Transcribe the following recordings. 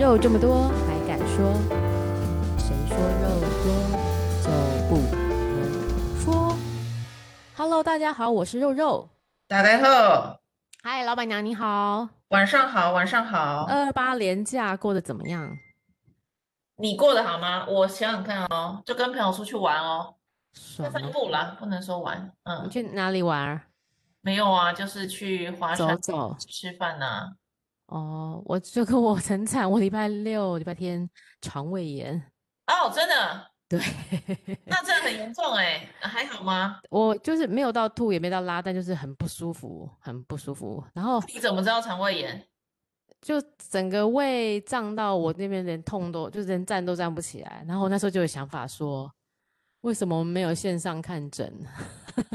肉这么多还敢说？谁说肉多就不能说？Hello，大家好，我是肉肉。大家好，嗨，老板娘你好，晚上好，晚上好。二八连假过得怎么样？你过得好吗？我想想看哦，就跟朋友出去玩哦，散步啦，不能说玩。嗯，你去哪里玩？没有啊，就是去划船、走走、吃饭呐、啊。哦，我就跟我很惨，我礼拜六、礼拜天肠胃炎。哦，真的？对，那真的很严重哎，还好吗？我就是没有到吐，也没到拉，但就是很不舒服，很不舒服。然后你怎么知道肠胃炎？就整个胃胀到我那边连痛都，就连站都站不起来。然后我那时候就有想法说，为什么我们没有线上看诊？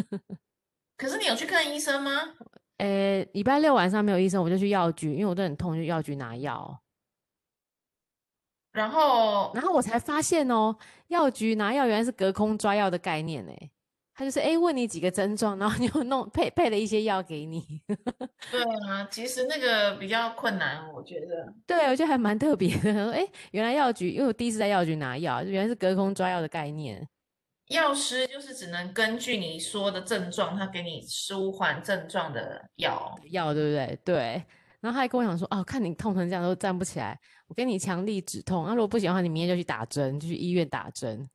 可是你有去看医生吗？诶，礼拜六晚上没有医生，我就去药局，因为我都很痛，就药局拿药。然后，然后我才发现哦，药局拿药原来是隔空抓药的概念呢。他就是诶，问你几个症状，然后就弄配配了一些药给你。对啊，其实那个比较困难，我觉得。对，我觉得还蛮特别的。说诶，原来药局，因为我第一次在药局拿药，原来是隔空抓药的概念。药师就是只能根据你说的症状，他给你舒缓症状的药药，对不对？对。然后他还跟我讲说，哦，看你痛成这样都站不起来，我给你强力止痛。那、啊、如果不行的话，你明天就去打针，就去医院打针。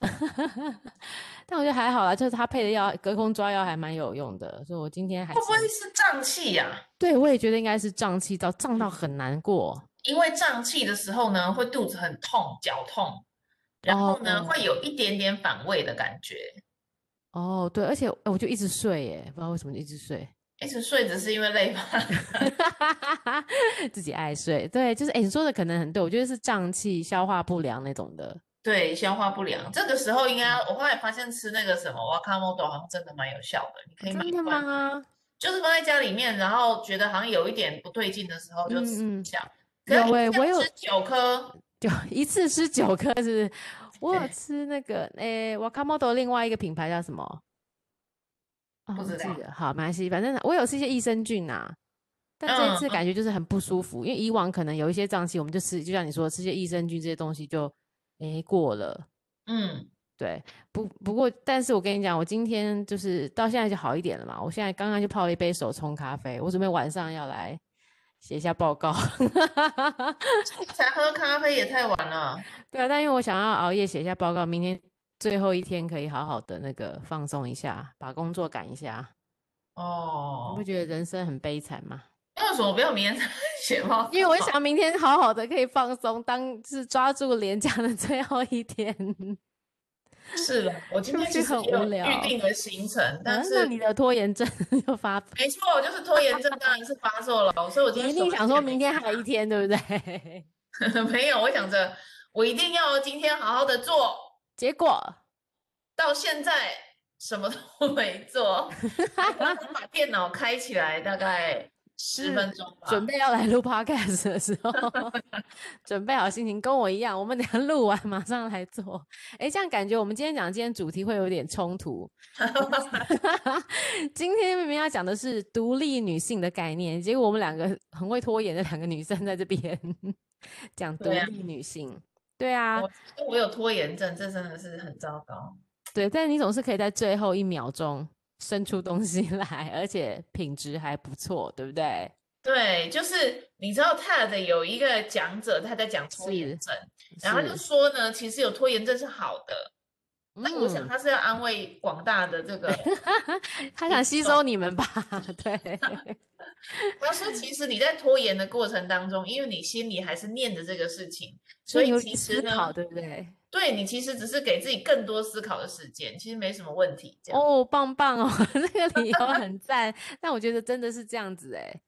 但我觉得还好啦，就是他配的药，隔空抓药还蛮有用的。所以我今天还会不会是胀气呀？对，我也觉得应该是胀气到胀到很难过。因为胀气的时候呢，会肚子很痛，脚痛。然后呢，oh, 会有一点点反胃的感觉。哦，oh, 对，而且我就一直睡，耶，不知道为什么一直睡，一直睡只是因为累吧？自己爱睡，对，就是哎，你说的可能很对，我觉得是胀气、消化不良那种的。对，消化不良，这个时候应该，我后来发现吃那个什么 Wakamoto 好像真的蛮有效的，你可以买。真的吗？就是放在家里面，然后觉得好像有一点不对劲的时候就吃一下。有哎，我有吃九颗。就一次吃九颗，是不是？我有吃那个，诶，Wakamoto 另外一个品牌叫什么？不知道。哦、好，没关系，反正我有吃一些益生菌呐。但这一次感觉就是很不舒服，嗯、因为以往可能有一些胀气，我们就吃，就像你说吃些益生菌这些东西就，诶过了。嗯，对。不不过，但是我跟你讲，我今天就是到现在就好一点了嘛。我现在刚刚就泡了一杯手冲咖啡，我准备晚上要来。写一下报告，才喝咖啡也太晚了。对啊，但因为我想要熬夜写一下报告，明天最后一天可以好好的那个放松一下，把工作赶一下。哦，你不觉得人生很悲惨吗？为什么不要明天写报告？因为我想明天好好的可以放松，当是抓住连假的最后一天。是的，我今天其实有预定的行程，但是你的拖延症 又发，没错，就是拖延症当然是发作了，所以我今天一定想说明天还有一天，对不对？没有，我想着我一定要今天好好的做，结果到现在什么都没做，把电脑开起来大概。十分钟，准备要来录 podcast 的时候，准备好心情，跟我一样，我们等下录完马上来做。哎，这样感觉我们今天讲的今天主题会有点冲突。今天明明要讲的是独立女性的概念，结果我们两个很会拖延的两个女生在这边讲独立女性。对啊，对啊我，我有拖延症，这真的是很糟糕。对，但你总是可以在最后一秒钟。生出东西来，而且品质还不错，对不对？对，就是你知道 TED 有一个讲者他在讲拖延症，然后他就说呢，其实有拖延症是好的。那、嗯、我想他是要安慰广大的这个，他想吸收你们吧？对。他说，其实你在拖延的过程当中，因为你心里还是念着这个事情，所以其实呢，好，对不对？对，你其实只是给自己更多思考的时间，其实没什么问题。哦，棒棒哦，那个理由很 赞。但我觉得真的是这样子哎，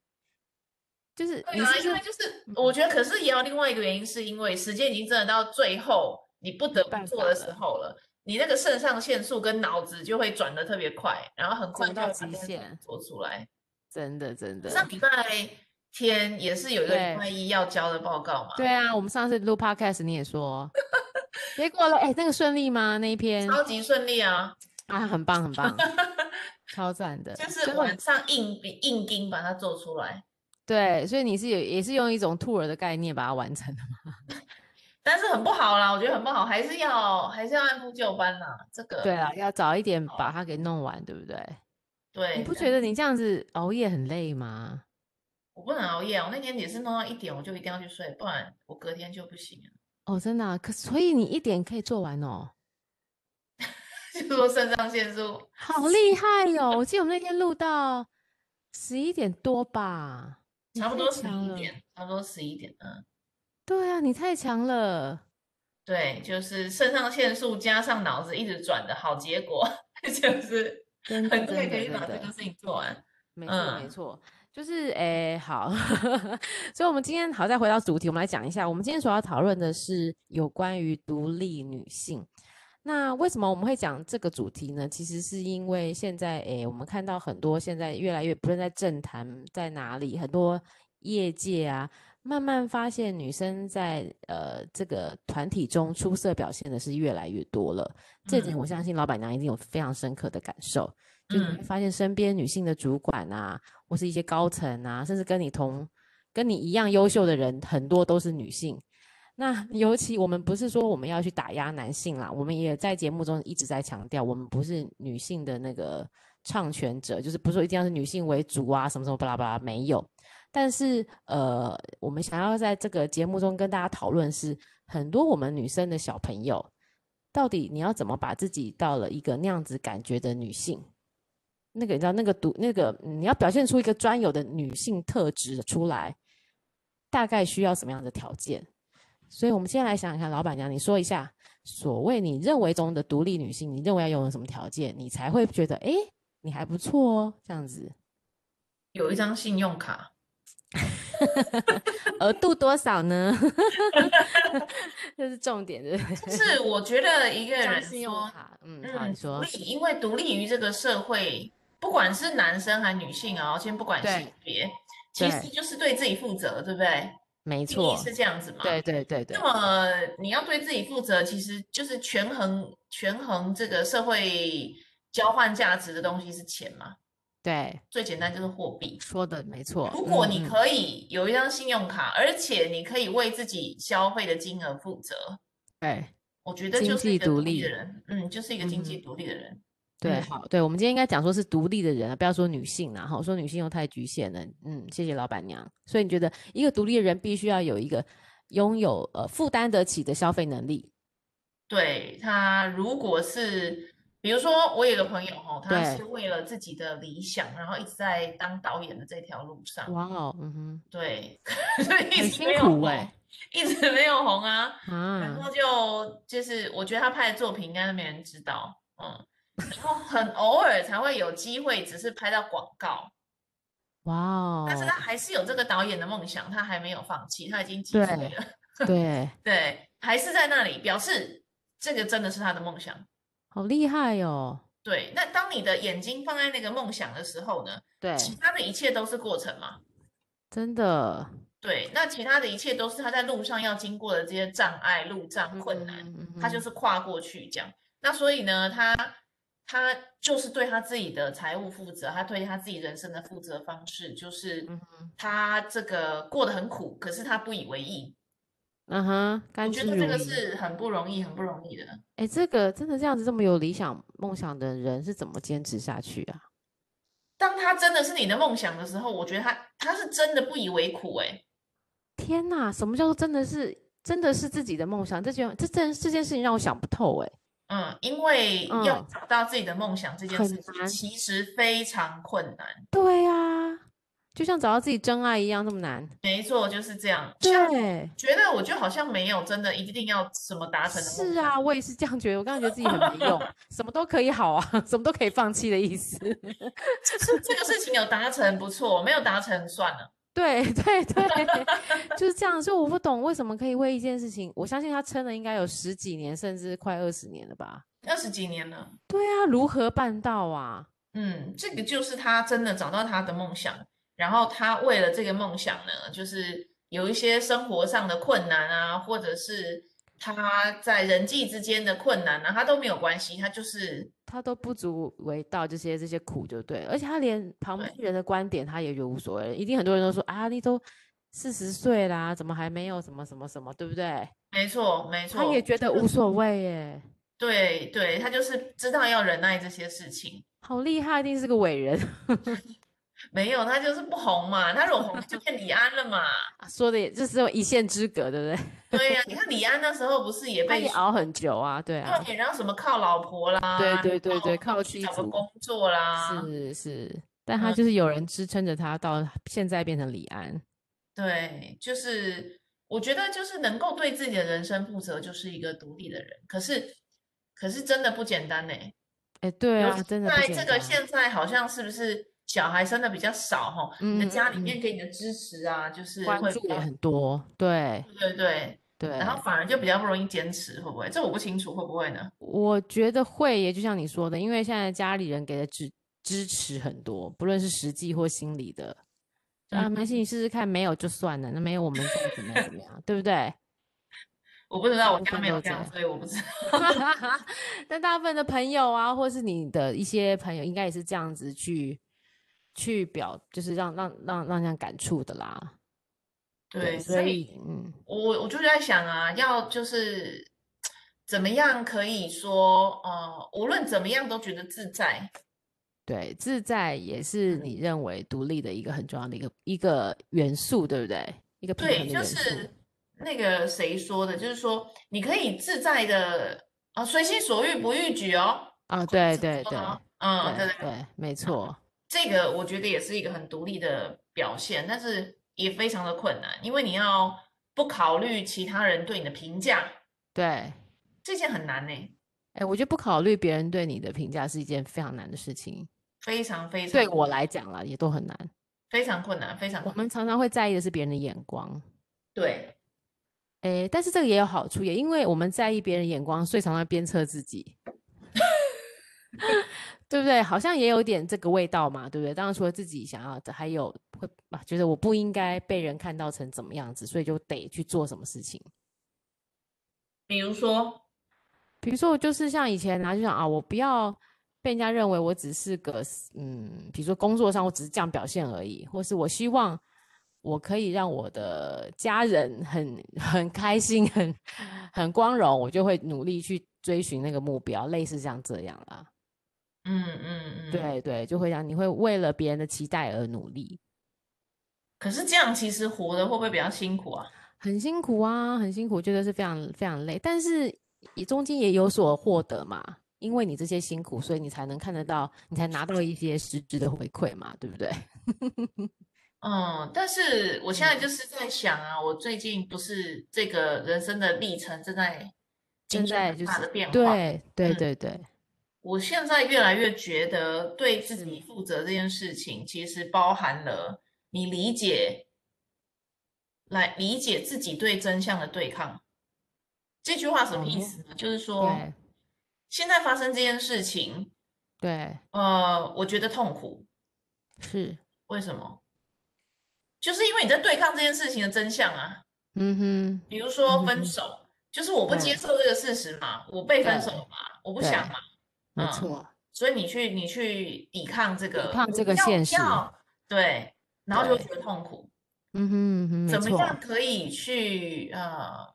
就是因为就是我觉得，可是也有另外一个原因，是因为时间已经真的到最后，你不得不做的时候了，你那个肾上腺素跟脑子就会转的特别快，然后很快就到极限做出来。真的真的，上礼拜天也是有一个礼拜一要交的报告嘛？对，对啊，我们上次录 podcast 你也说。结果了，哎、欸，那个顺利吗？那一篇超级顺利啊！啊，很棒，很棒，超赞的。就是晚上硬硬钉把它做出来。对，所以你是也也是用一种兔儿的概念把它完成的吗？但是很不好啦，我觉得很不好，还是要还是要按部就班啦。这个对啊，要早一点把它给弄完，对不对？对，你不觉得你这样子熬夜很累吗？我不能熬夜，我那天也是弄到一点，我就一定要去睡，不然我隔天就不行了。哦，真的啊？可所以你一点可以做完哦？就说肾上腺素好厉害哟、哦！我记得我们那天录到十一点多吧，差不多十一点，差不多十一点，嗯。对啊，你太强了。对，就是肾上腺素加上脑子一直转的好结果，就是很快可以把这个事情做完。没错，嗯、没错，就是诶，好。所以，我们今天好再回到主题，我们来讲一下，我们今天所要讨论的是有关于独立女性。那为什么我们会讲这个主题呢？其实是因为现在诶，我们看到很多现在越来越不论在政坛在哪里，很多业界啊。慢慢发现，女生在呃这个团体中出色表现的是越来越多了。这点我相信老板娘一定有非常深刻的感受。嗯、就你会发现身边女性的主管啊，或是一些高层啊，甚至跟你同跟你一样优秀的人，很多都是女性。那尤其我们不是说我们要去打压男性啦，我们也在节目中一直在强调，我们不是女性的那个唱权者，就是不是说一定要是女性为主啊，什么什么巴拉巴拉，没有。但是，呃，我们想要在这个节目中跟大家讨论是，很多我们女生的小朋友，到底你要怎么把自己到了一个那样子感觉的女性，那个你知道那个独那个你要表现出一个专有的女性特质出来，大概需要什么样的条件？所以，我们先来想想看，老板娘，你说一下，所谓你认为中的独立女性，你认为要拥有什么条件，你才会觉得，哎，你还不错哦，这样子，有一张信用卡。额度多少呢？这是重点，对不对？是我觉得一个人信用卡，嗯，好，你说，因为独立于这个社会，不管是男生还是女性啊，先不管性别，其实就是对自己负责，对不对？没错，是这样子嘛？对对对对。那么你要对自己负责，其实就是权衡权衡这个社会交换价值的东西是钱嘛？对，最简单就是货币。说的没错。如果你可以有一张信用卡，嗯、而且你可以为自己消费的金额负责，对，我觉得就是一个独立的人，嗯，就是一个经济独立的人。嗯、对，好，对，我们今天应该讲说是独立的人啊，不要说女性啊，哈，说女性又太局限了。嗯，谢谢老板娘。所以你觉得一个独立的人必须要有一个拥有呃负担得起的消费能力？对，他如果是。比如说，我有个朋友哈，他是为了自己的理想，然后一直在当导演的这条路上。哇哦，嗯哼，对，所以一直没有红，欸、一直没有红啊。啊然后就就是，我觉得他拍的作品应该都没人知道，嗯，然后很偶尔才会有机会，只是拍到广告。哇哦，但是他还是有这个导演的梦想，他还没有放弃，他已经几岁了？对 对，还是在那里，表示这个真的是他的梦想。好厉害哦！对，那当你的眼睛放在那个梦想的时候呢？对，其他的一切都是过程嘛。真的。对，那其他的一切都是他在路上要经过的这些障碍、路障、困难，嗯嗯嗯、他就是跨过去这样。那所以呢，他他就是对他自己的财务负责，他对他自己人生的负责方式就是，他这个过得很苦，可是他不以为意。嗯哼，我觉得这个是很不容易，很不容易的。哎，这个真的这样子这么有理想梦想的人是怎么坚持下去啊？当他真的是你的梦想的时候，我觉得他他是真的不以为苦。哎，天哪，什么叫做真的是真的是自己的梦想？这件这件这件事情让我想不透。哎，嗯，因为要找到自己的梦想这件事情其实非常困难。对呀。就像找到自己真爱一样，那么难。没错，就是这样。对，觉得我就好像没有真的一定要什么达成的。是啊，我也是这样觉得。我刚刚觉得自己很没用，什么都可以好啊，什么都可以放弃的意思。就是这个事情有达成不错，没有达成算了。对 对对，就是这样。所以我不懂为什么可以为一件事情，我相信他撑了应该有十几年，甚至快二十年了吧？二十几年了。对啊，如何办到啊？嗯，这个就是他真的找到他的梦想。然后他为了这个梦想呢，就是有一些生活上的困难啊，或者是他在人际之间的困难啊，他都没有关系，他就是他都不足为道，这些这些苦就对，而且他连旁边人的观点他也觉得无所谓，一定很多人都说啊，你都四十岁啦，怎么还没有什么什么什么，对不对？没错，没错，他也觉得无所谓耶。对对，他就是知道要忍耐这些事情，好厉害，一定是个伟人。没有，他就是不红嘛，他如果红就变李安了嘛。说的也就是有一线之隔，对不对？对呀、啊，你看李安那时候不是也被熬很久啊？对啊。对，然后什么靠老婆啦，对对对对，靠去找个工作啦，是是，但他就是有人支撑着他到现在变成李安。嗯、对，就是我觉得就是能够对自己的人生负责，就是一个独立的人。可是可是真的不简单呢。哎，对啊，真的。在这个现在好像是不是？小孩生的比较少哈，你的家里面给你的支持啊，嗯、就是会也很多，对对对对，然后反而就比较不容易坚持，会不会？这我不清楚，会不会呢？我觉得会耶，就像你说的，因为现在家里人给的支支持很多，不论是实际或心理的。啊，没事，你试试看，没有就算了，那没有我们再怎么样怎么样，对不对？我不知道，我家没有这样，所以我不知道。但大部分的朋友啊，或是你的一些朋友，应该也是这样子去。去表就是让让让让这样感触的啦，对，对所以嗯，我我就在想啊，要就是怎么样可以说呃，无论怎么样都觉得自在，对，自在也是你认为独立的一个很重要的一个一个元素，对不对？一个对，就是那个谁说的，就是说你可以自在的啊，随心所欲不逾矩哦，啊，对对对，嗯，对对对，没错。这个我觉得也是一个很独立的表现，但是也非常的困难，因为你要不考虑其他人对你的评价，对，这件很难呢。哎，我觉得不考虑别人对你的评价是一件非常难的事情，非常非常。对我来讲啦，也都很难，非常困难，非常。我们常常会在意的是别人的眼光，对，哎，但是这个也有好处，也因为我们在意别人眼光，所以常常鞭策自己。对不对？好像也有点这个味道嘛，对不对？当然除了自己想要的，还有会啊，觉得我不应该被人看到成怎么样子，所以就得去做什么事情。比如说，比如说我就是像以前啊，就想啊，我不要被人家认为我只是个嗯，比如说工作上我只是这样表现而已，或是我希望我可以让我的家人很 很开心、很很光荣，我就会努力去追寻那个目标，类似像这样啦。嗯嗯嗯，对对，就会让你会为了别人的期待而努力。可是这样其实活得会不会比较辛苦啊？很辛苦啊，很辛苦，觉得是非常非常累。但是也中间也有所获得嘛，因为你这些辛苦，所以你才能看得到，你才拿到一些实质的回馈嘛，对不对？嗯，但是我现在就是在想啊，我最近不是这个人生的历程正在正在大的变化，对对对对。嗯我现在越来越觉得对自己负责这件事情，其实包含了你理解，来理解自己对真相的对抗。这句话什么意思呢？嗯、就是说，现在发生这件事情，对，呃，我觉得痛苦，是为什么？就是因为你在对抗这件事情的真相啊。嗯哼，比如说分手，嗯、就是我不接受这个事实嘛，我被分手了嘛，我不想嘛。没错、嗯，所以你去你去抵抗这个抵抗这个现实，对，然后就觉得痛苦。嗯哼嗯哼，怎么样可以去呃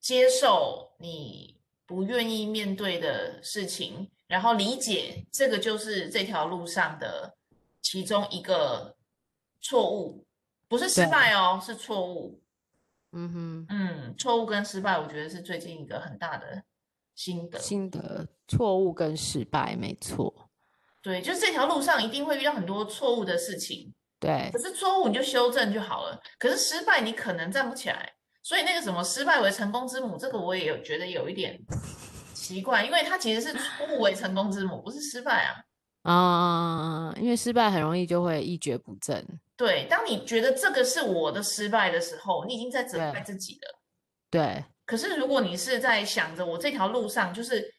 接受你不愿意面对的事情，然后理解这个就是这条路上的其中一个错误，不是失败哦，是错误。嗯哼，嗯，错误跟失败，我觉得是最近一个很大的。心得，心得，错误跟失败，没错。对，就是这条路上一定会遇到很多错误的事情。对，可是错误你就修正就好了。可是失败你可能站不起来。所以那个什么失败为成功之母，这个我也有觉得有一点奇怪，因为它其实是错误为成功之母，不是失败啊。啊，因为失败很容易就会一蹶不振。对，当你觉得这个是我的失败的时候，你已经在责怪自己了。对。对可是，如果你是在想着我这条路上就是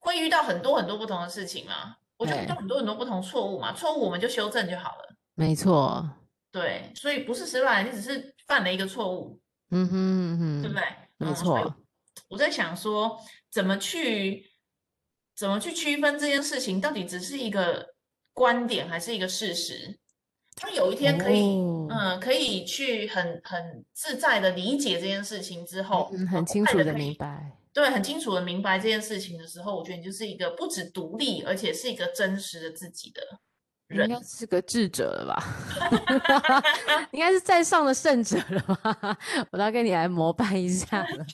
会遇到很多很多不同的事情嘛，我就遇到很多很多不同错误嘛，错误我们就修正就好了。没错，对，所以不是失败，你只是犯了一个错误。嗯哼嗯哼，对不对？没错。我在想说，怎么去怎么去区分这件事情到底只是一个观点还是一个事实？他有一天可以，哦、嗯，可以去很很自在的理解这件事情之后，嗯、很清楚的明白，对，很清楚的明白这件事情的时候，我觉得你就是一个不止独立，而且是一个真实的自己的人，应该是个智者了吧？应该是在上的圣者了吧？我都要跟你来膜拜一下了。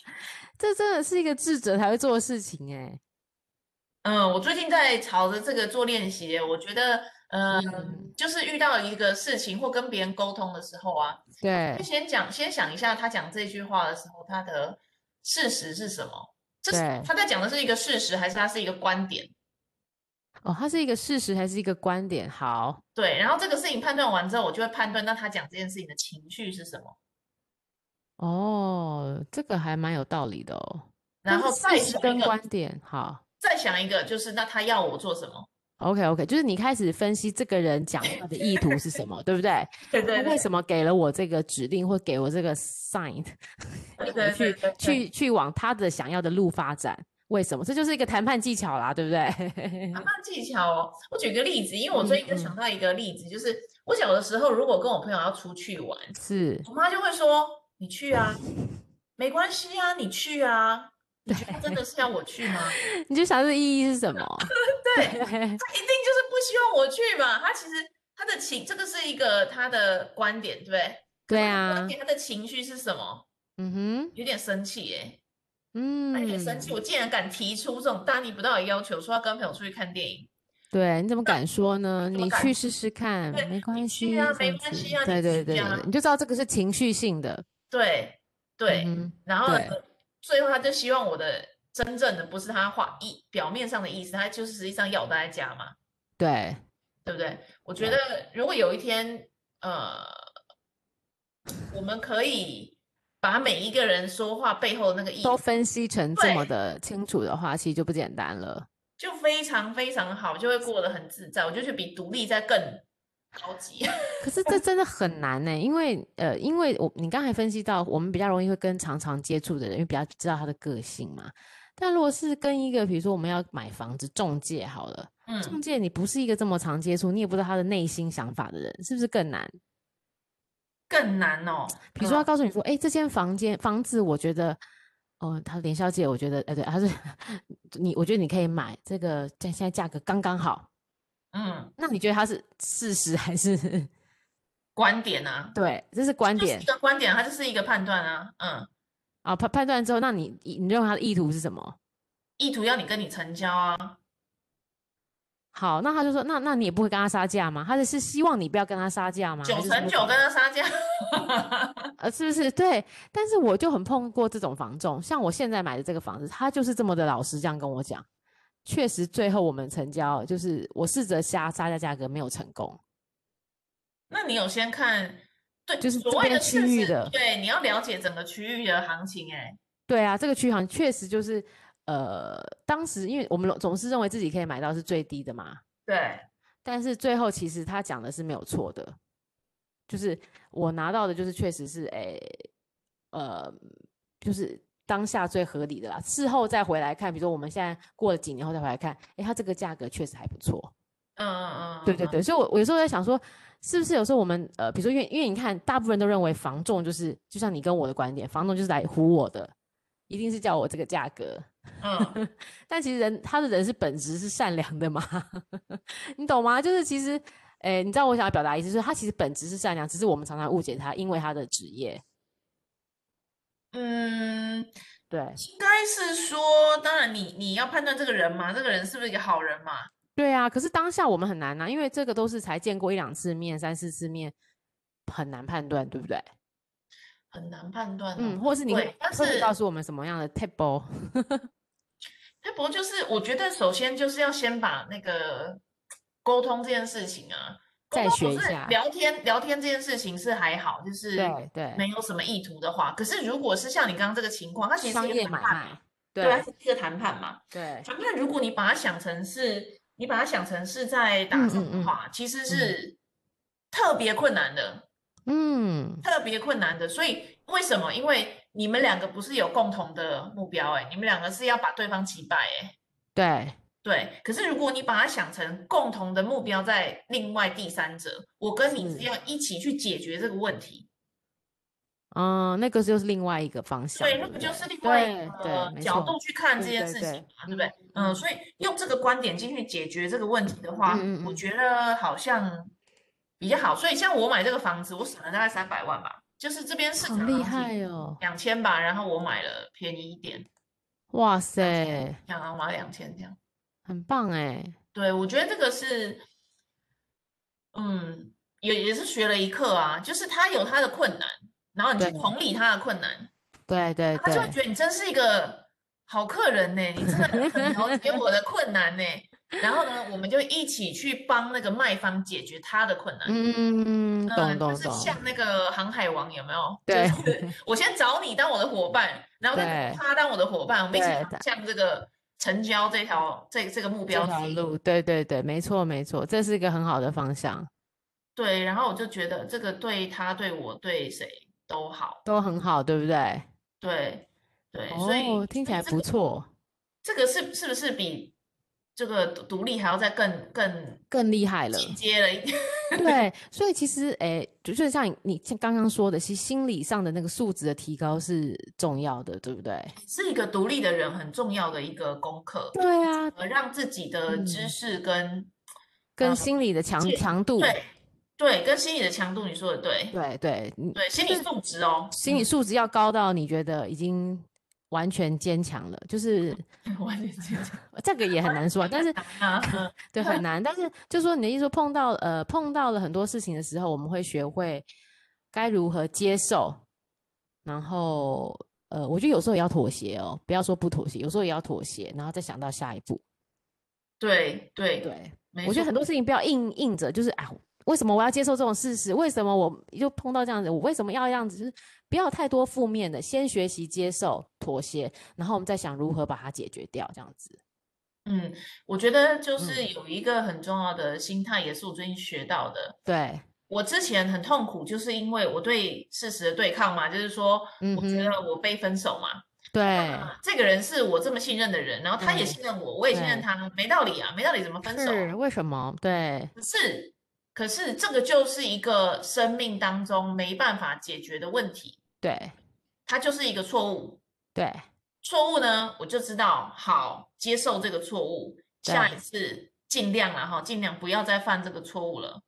这真的是一个智者才会做的事情哎。嗯，我最近在朝着这个做练习，我觉得。嗯，就是遇到一个事情或跟别人沟通的时候啊，对，先讲，先想一下他讲这句话的时候，他的事实是什么？这是他在讲的是一个事实，还是他是一个观点？哦，他是一个事实还是一个观点？好，对，然后这个事情判断完之后，我就会判断，那他讲这件事情的情绪是什么？哦，这个还蛮有道理的哦。然后再是跟观点，好，再想一个，就是那他要我做什么？OK OK，就是你开始分析这个人讲话的意图是什么，对不对？对 对，对。为什么给了我这个指令或给我这个 sign，去去去往他的想要的路发展？为什么？这就是一个谈判技巧啦，对不对？谈判技巧哦，我举个例子，因为我最近就想到一个例子，就是我小的时候，如果跟我朋友要出去玩，是我妈就会说：“你去啊，没关系啊，你去啊。”你觉得真的是要我去吗？你就想这意义是什么？对，他一定就是不希望我去嘛。他其实他的情，这个是一个他的观点，对不对？对啊。观点，他的情绪是什么？嗯哼，有点生气耶。嗯，有点生气。我竟然敢提出这种大逆不道的要求，说要跟朋友出去看电影。对，你怎么敢说呢？你去试试看，没关系啊，没关系啊。对对对对，你就知道这个是情绪性的。对对，然后。最后，他就希望我的真正的不是他话意表面上的意思，他就是实际上要我待在家嘛。对，对不对？我觉得如果有一天，呃，我们可以把每一个人说话背后的那个意思都分析成这么的清楚的话，其实就不简单了，就非常非常好，就会过得很自在。我觉得比独立在更。高级，可是这真的很难呢，因为呃，因为我你刚才分析到，我们比较容易会跟常常接触的人，因为比较知道他的个性嘛。但如果是跟一个，比如说我们要买房子中介好了，嗯，中介你不是一个这么常接触，你也不知道他的内心想法的人，是不是更难？更难哦。比如说他告诉你说，哎、嗯，这间房间房子，我觉得，哦，他连小姐，我觉得，哎，对，他是你，我觉得你可以买这个，现在价格刚刚好。嗯，那你觉得他是事实还是观点啊？对，这是观点，是一个观点，它就是一个判断啊。嗯，啊判判断之后，那你你认为他的意图是什么？意图要你跟你成交啊。好，那他就说，那那你也不会跟他杀价吗？他是是希望你不要跟他杀价吗？九成九跟他杀价，呃，是不是？对，但是我就很碰过这种房仲，像我现在买的这个房子，他就是这么的老实，这样跟我讲。确实，最后我们成交，就是我试着杀杀价价格没有成功。那你有先看，对，就是这边区域的，对，你要了解整个区域的行情，哎，对啊，这个区域行确实就是，呃，当时因为我们总是认为自己可以买到是最低的嘛，对，但是最后其实他讲的是没有错的，就是我拿到的就是确实是，哎，呃，就是。当下最合理的啦，事后再回来看，比如说我们现在过了几年后再回来看，哎，它这个价格确实还不错。嗯嗯嗯，对对对，所以我我有时候在想说，是不是有时候我们呃，比如说因为因为你看，大部分人都认为房仲就是就像你跟我的观点，房仲就是来唬我的，一定是叫我这个价格。嗯，但其实人他的人是本质是善良的嘛，你懂吗？就是其实，哎，你知道我想要表达意思，就是他其实本质是善良，只是我们常常误解他，因为他的职业。嗯，对，应该是说，当然你你要判断这个人嘛，这个人是不是一个好人嘛？对啊，可是当下我们很难呐、啊，因为这个都是才见过一两次面、三四次面，很难判断，对不对？很难判断、哦，嗯，或是你会告诉我们什么样的 table？table 就是我觉得首先就是要先把那个沟通这件事情啊。再学一下聊天，聊天这件事情是还好，就是对对，没有什么意图的话。可是如果是像你刚刚这个情况，它其实是一个谈判，对，它是一个谈判嘛。对，谈判如果你把它想成是，你把它想成是在打仗的话，其实是特别困难的。嗯，特别困难的。所以为什么？因为你们两个不是有共同的目标，哎，你们两个是要把对方击败，哎，对。对，可是如果你把它想成共同的目标在另外第三者，我跟你是要一起去解决这个问题。嗯，那个就是另外一个方向。对，那个就是另外一个角度去看这件事情嘛，对不对？嗯，所以用这个观点进去解决这个问题的话，我觉得好像比较好。所以像我买这个房子，我省了大概三百万吧，就是这边市场厉害哦，两千吧，然后我买了便宜一点。哇塞，想要买两千这样。很棒哎，对，我觉得这个是，嗯，也也是学了一课啊，就是他有他的困难，然后你去同理他的困难，对对，对，他就会觉得你真是一个好客人呢，你真的很了解我的困难呢，然后呢，我们就一起去帮那个卖方解决他的困难，嗯，懂懂懂，就是像那个航海王有没有？对，就是我先找你当我的伙伴，然后再他当我的伙伴，我们一起向这个。成交这条这这个目标这条路，对对对，没错没错，这是一个很好的方向。对，然后我就觉得这个对他、对我、对谁都好，都很好，对不对？对对，所以、哦、听起来不错。这个是是不是比？这个独立还要再更更更厉害了，进阶了一点。对，所以其实，哎，就是像你像刚刚说的，其实心理上的那个素质的提高是重要的，对不对？是一个独立的人很重要的一个功课。对啊，呃，让自己的知识跟、嗯、跟心理的强强度，对对，跟心理的强度，你说的对，对对对，心理素质哦，心理素质要高到你觉得已经。完全坚强了，就是 完全坚强，这个也很难说，但是 对很难，但是就说你的意思说碰到呃碰到了很多事情的时候，我们会学会该如何接受，然后呃，我觉得有时候也要妥协哦，不要说不妥协，有时候也要妥协，然后再想到下一步。对对对，我觉得很多事情不要硬硬着，就是啊，为什么我要接受这种事实？为什么我就碰到这样子？我为什么要这样子？就是。不要太多负面的，先学习接受、妥协，然后我们再想如何把它解决掉，这样子。嗯，我觉得就是有一个很重要的心态，也是我最近学到的。对，我之前很痛苦，就是因为我对事实的对抗嘛，就是说，我觉得我被分手嘛。对、嗯，这个人是我这么信任的人，然后他也信任我，我也信任他，没道理啊，没道理怎么分手？是为什么？对，是。可是这个就是一个生命当中没办法解决的问题，对，它就是一个错误，对，错误呢，我就知道，好，接受这个错误，下一次尽量了哈，尽量不要再犯这个错误了，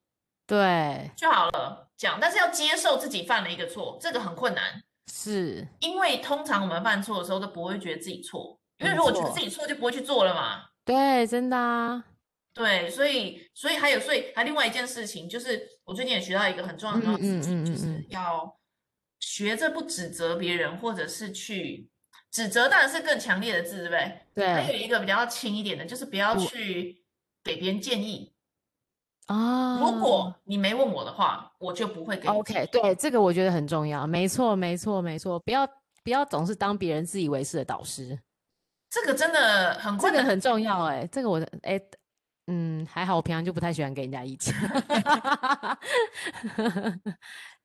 对，就好了，讲，但是要接受自己犯了一个错，这个很困难，是。因为通常我们犯错的时候都不会觉得自己错，因为如果觉得自己错就不会去做了嘛，对，真的啊。对，所以，所以还有，所以还另外一件事情，就是我最近也学到一个很重要的事情，就是要学着不指责别人，或者是去指责，当然是更强烈的字，对不对？对。还有一个比较轻一点的，就是不要去给别人建议啊。如果你没问我的话，我就不会给你。OK，对，这个我觉得很重要，没错，没错，没错，不要不要总是当别人自以为是的导师，这个真的很这个很重要，哎，这个我哎。嗯，还好，我平常就不太喜欢给人家意见。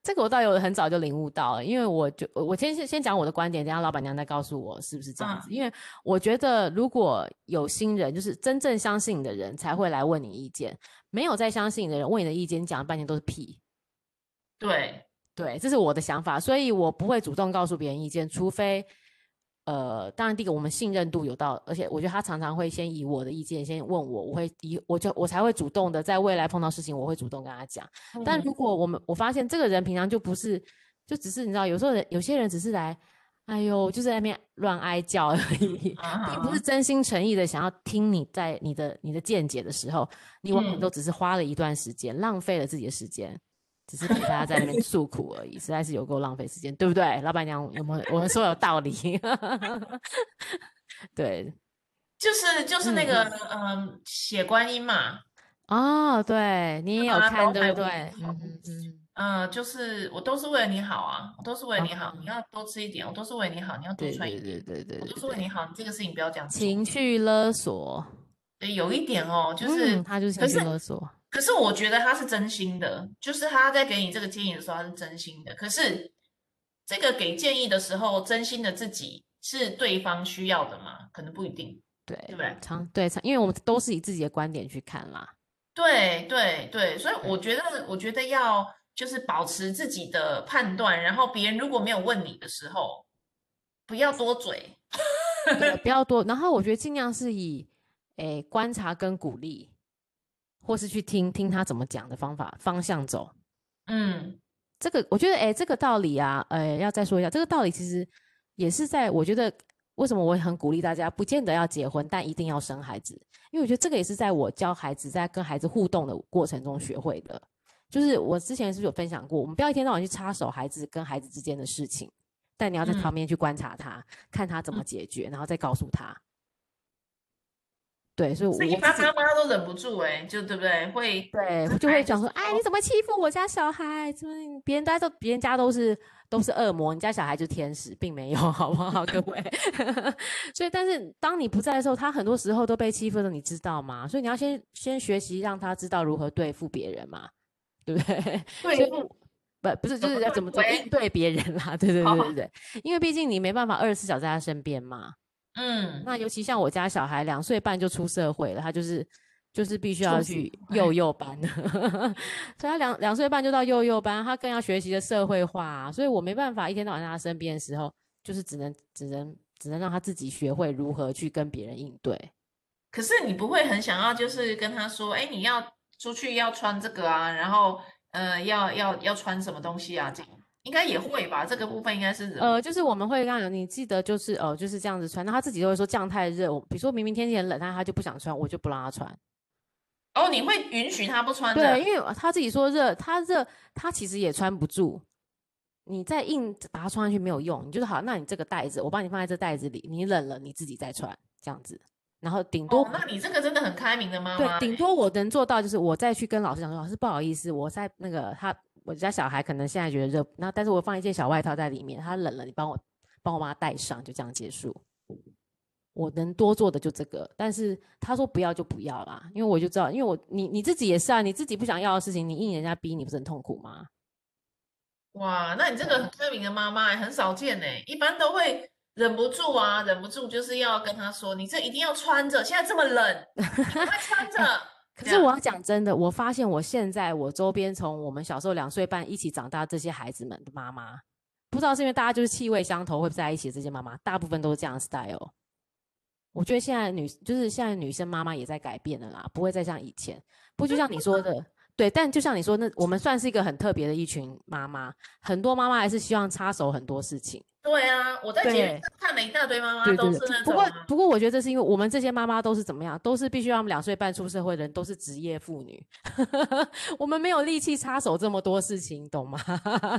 这个我倒有很早就领悟到了，因为我就我先先讲我的观点，等下老板娘再告诉我是不是这样子。嗯、因为我觉得如果有新人，就是真正相信你的人才会来问你意见，没有再相信你的人问你的意见，讲了半天都是屁。对对，这是我的想法，所以我不会主动告诉别人意见，除非。呃，当然，第一个我们信任度有到，而且我觉得他常常会先以我的意见先问我，我会以我就我才会主动的，在未来碰到事情，我会主动跟他讲。嗯。但如果我们我发现这个人平常就不是，就只是你知道，有时候人有些人只是来，哎呦，就是在那边乱哀叫而已，并不是真心诚意的想要听你在你的你的见解的时候，你往往都只是花了一段时间，浪费了自己的时间。只是给大家在那边 诉苦而已，实在是有够浪费时间，对不对？老板娘有没有？我们说有道理。对，就是就是那个嗯，血观音嘛。哦，对，你也有看，对不对？嗯嗯嗯。嗯，就是我都是为了你好啊，我都是为了你好，你要多吃一点，我都是为了你好，你要多穿一点，对对对对，我都是为你好，你这个事情不要讲情绪勒索。对，有一点哦，就是他就是情绪勒索。可是我觉得他是真心的，就是他在给你这个建议的时候，他是真心的。可是这个给建议的时候，真心的自己是对方需要的吗？可能不一定。对对不对？常对常，因为我们都是以自己的观点去看啦。对对对，所以我觉得，我觉得要就是保持自己的判断，然后别人如果没有问你的时候，不要多嘴，不要多。然后我觉得尽量是以诶观察跟鼓励，或是去听听他怎么讲的方法方向走。嗯，这个我觉得诶这个道理啊，诶要再说一下，这个道理其实也是在我觉得。为什么我也很鼓励大家，不见得要结婚，但一定要生孩子？因为我觉得这个也是在我教孩子，在跟孩子互动的过程中学会的。就是我之前是不是有分享过，我们不要一天到晚去插手孩子跟孩子之间的事情，但你要在旁边去观察他，嗯、看他怎么解决，然后再告诉他。对，所以我一般妈妈都忍不住哎、欸，就对不对？会对，就会讲说，哎，你怎么欺负我家小孩？怎么别人家都别人家都是都是恶魔，你家小孩就是天使，并没有，好不好，各位？所以，但是当你不在的时候，他很多时候都被欺负的，你知道吗？所以你要先先学习，让他知道如何对付别人嘛，对不对？对付不不是就是要怎么怎么应对别人啦？对对对对对，因为毕竟你没办法二十四小时在他身边嘛。嗯，那尤其像我家小孩两岁半就出社会了，他就是就是必须要去幼幼班的，所以他两两岁半就到幼幼班，他更要学习的社会化啊，所以我没办法一天到晚在他身边的时候，就是只能只能只能让他自己学会如何去跟别人应对。可是你不会很想要就是跟他说，哎，你要出去要穿这个啊，然后呃要要要穿什么东西啊这样。应该也会吧，这个部分应该是呃，就是我们会让你记得，就是呃，就是这样子穿。那他自己就会说这样太热，比如说明明天气很冷，但他就不想穿，我就不让他穿。哦，你会允许他不穿的？对，因为他自己说热，他热，他其实也穿不住。你再硬把它穿上去没有用，你就是好，那你这个袋子我帮你放在这袋子里，你冷了你自己再穿这样子。然后顶多、哦，那你这个真的很开明的妈妈。对，顶多我能做到就是我再去跟老师讲说，老师不好意思，我在那个他。我家小孩可能现在觉得热，那但是我放一件小外套在里面，他冷了，你帮我帮我妈带上，就这样结束。我能多做的就这个，但是他说不要就不要啦，因为我就知道，因为我你你自己也是啊，你自己不想要的事情，你硬人家逼你，不是很痛苦吗？哇，那你这个很开明的妈妈很少见呢，一般都会忍不住啊，忍不住就是要跟他说，你这一定要穿着，现在这么冷，快穿着。可是我要讲真的，我发现我现在我周边从我们小时候两岁半一起长大这些孩子们的妈妈，不知道是因为大家就是气味相投会在一起，这些妈妈大部分都是这样的 style。我觉得现在女就是现在女生妈妈也在改变了啦，不会再像以前。不就像你说的，对，但就像你说那我们算是一个很特别的一群妈妈，很多妈妈还是希望插手很多事情。对啊，我在节目看了一大堆妈妈都是那种、啊、不过，不过我觉得这是因为我们这些妈妈都是怎么样，都是必须让我们两岁半出社会的人，都是职业妇女，我们没有力气插手这么多事情，懂吗？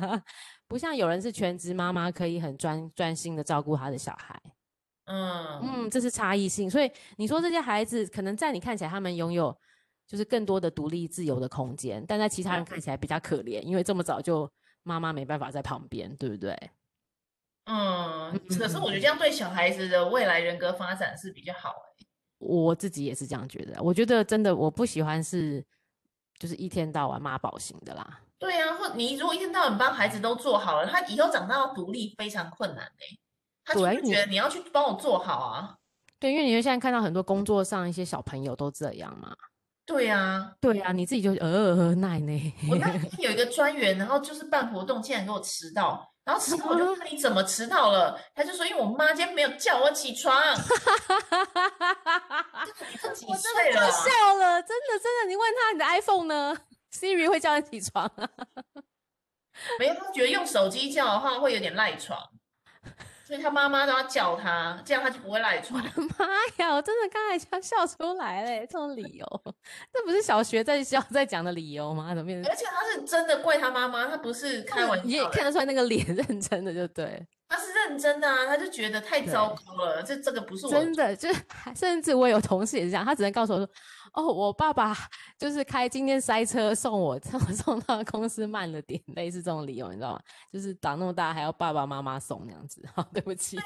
不像有人是全职妈妈，可以很专专心的照顾他的小孩。嗯嗯，这是差异性。所以你说这些孩子，可能在你看起来他们拥有就是更多的独立自由的空间，但在其他人看起来比较可怜，因为这么早就妈妈没办法在旁边，对不对？嗯，可是我觉得这样对小孩子的未来人格发展是比较好哎。我自己也是这样觉得。我觉得真的我不喜欢是，就是一天到晚妈宝型的啦。对啊，或你如果一天到晚帮孩子都做好了，他以后长大要独立非常困难哎。他就会觉得你要去帮我做好啊。对，因为你会现在看到很多工作上一些小朋友都这样嘛。对呀，对呀，你自己就呃奶呢。我那天有一个专员，然后就是办活动，竟然给我迟到。然后迟到我就 问你怎么迟到了，他就说因为我妈今天没有叫我起床。哈哈哈哈哈哈！我真的就笑了，真的真的，你问他你的 iPhone 呢？Siri 会叫你起床啊？没有，他觉得用手机叫的话会有点赖床。所以他妈妈都要叫他，这样他就不会赖床。我的妈呀！我真的刚才就要笑出来嘞，这种理由，这不是小学在校在讲的理由吗？怎么变成？而且他是真的怪他妈妈，他不是开玩笑。你也看得出来那个脸 认真的，就对。他是认真的啊，他就觉得太糟糕了，这这个不是我真的，就甚至我有同事也是这样，他只能告诉我说。哦，我爸爸就是开今天塞车送我，送送到公司慢了点，类似这种理由，你知道吗？就是长那么大还要爸爸妈妈送那样子，好，对不起。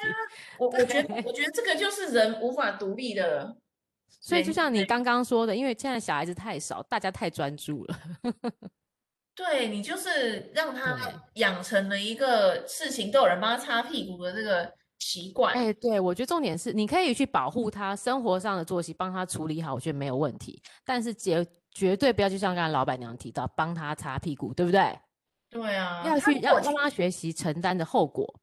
我我觉得我觉得这个 就是人无法独立的，所以就像你刚刚说的，因为现在小孩子太少，大家太专注了。对，你就是让他养成了一个事情都有人帮他擦屁股的这个习惯。哎、欸，对，我觉得重点是你可以去保护他生活上的作息，帮他处理好，我觉得没有问题。但是绝绝对不要就像刚才老板娘提到，帮他擦屁股，对不对？对啊，要去要让他学习承担的后果。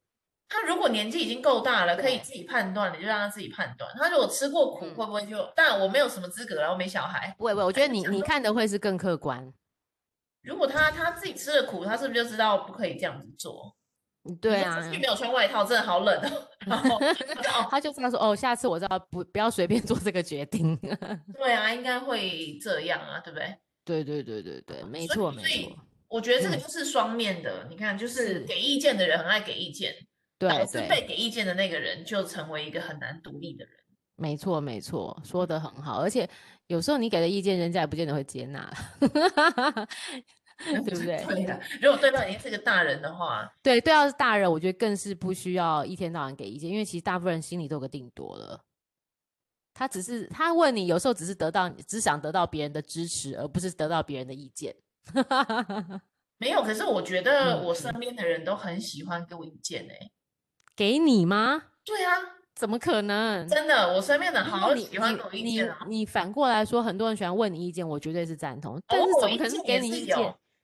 他如果年纪已经够大了，可以自己判断，你就让他自己判断。他如果吃过苦，会不会就？嗯、当然我没有什么资格，然后没小孩。不会不会，我觉得你你看的会是更客观。如果他他自己吃了苦，他是不是就知道不可以这样子做？对啊，没有穿外套，真的好冷哦。然后 他就这样说：“哦，下次我知道不不要随便做这个决定。”对啊，应该会这样啊，对不对？对对对对对，没错没错。我觉得这个就是双面的。嗯、你看，就是给意见的人很爱给意见，对，导致被给意见的那个人就成为一个很难独立的人。没错没错，说得很好。而且有时候你给的意见，人家也不见得会接纳，对不 对？对的。如果对方已经是个大人的话，对，对方是大人，我觉得更是不需要一天到晚给意见，因为其实大部分人心里都有个定夺了。他只是他问你，有时候只是得到只想得到别人的支持，而不是得到别人的意见。没有，可是我觉得我身边的人都很喜欢给我意见呢、欸，给你吗？对啊，怎么可能？真的，我身边的好喜欢给我意见、啊、你反过来说，很多人喜欢问你意见，我绝对是赞同。但是怎么可能给你意见？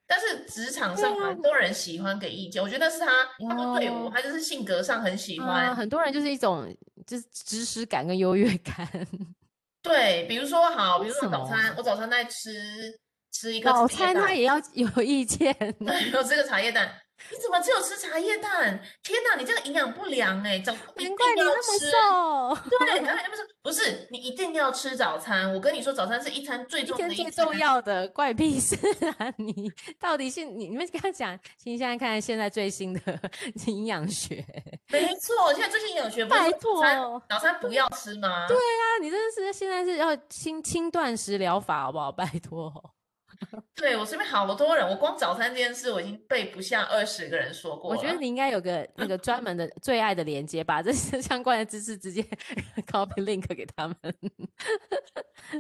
但是职场上很多人喜欢给意见，我觉得是他，他们对我，他就是性格上很喜欢。嗯、很多人就是一种就是知识感跟优越感。对，比如说好，比如说早餐，我早餐在吃吃一个早餐，他也要有意见。对，有这个茶叶蛋。你怎么只有吃茶叶蛋？天哪，你这个营养不良哎！早难怪你那么瘦。对，难怪你那么瘦。不是，你一定要吃早餐。我跟你说，早餐是一餐最重要的一餐。最重要的，怪屁事啊！你到底是你？你们跟他讲，请现在看现在最新的 营养学。没错，现在最新营养学不是早餐，拜托，早餐不要吃吗？对啊，你真的是现在是要轻轻断食疗法，好不好？拜托。对，我身边好多人，我光早餐这件事，我已经被不下二十个人说过。我觉得你应该有个那个专门的最爱的连接，把这些 相关的知识直接 copy link 给他们。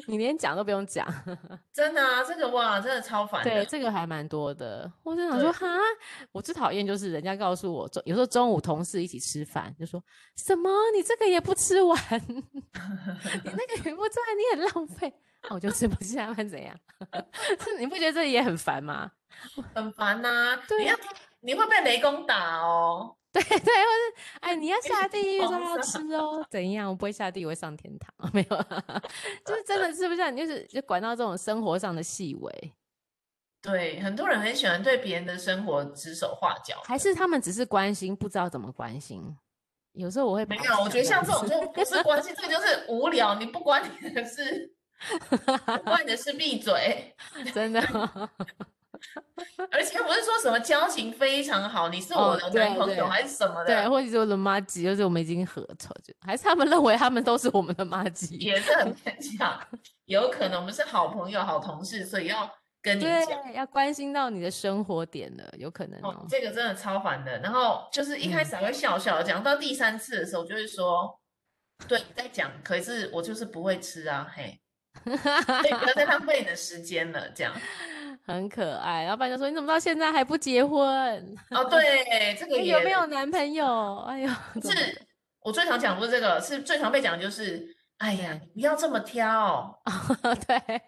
你连讲都不用讲，真的啊，这个哇，真的超烦。对，这个还蛮多的。我就想说，哈，我最讨厌就是人家告诉我，有时候中午同事一起吃饭，就说什么你这个也不吃完，你那个也不吃完，你很浪费。我就吃不下，会怎样？你不觉得这也很烦吗？很烦呐、啊！对呀，你会被雷公打哦。对对，或是哎，你要下地狱都要吃哦。怎样？我不会下地狱，我会上天堂。没有，就是真的吃不下，你就是就管到这种生活上的细微。对，很多人很喜欢对别人的生活指手画脚，还是他们只是关心，不知道怎么关心。有时候我会没有，我觉得像这种就不是关心，这个就是无聊。你不关你的事。关的是闭嘴，真的。而且不是说什么交情非常好，你是我的男朋友还是什么的，对，或者是我的妈鸡，就是我们已经合作，就还是他们认为他们都是我们的妈鸡，也是很勉强。有可能我们是好朋友、好同事，所以要跟你讲，要关心到你的生活点了，有可能哦。哦这个真的超烦的。然后就是一开始还会笑笑，讲、嗯、到第三次的时候，就是说，对，你在讲，可是我就是不会吃啊，嘿。不要再浪费你的时间了，这样 很可爱。老板就说：“你怎么到现在还不结婚？”哦，对，这个也有没有男朋友？哎呦，是我最常讲不是这个，是最常被讲的就是：“哎呀，你不要这么挑。”对，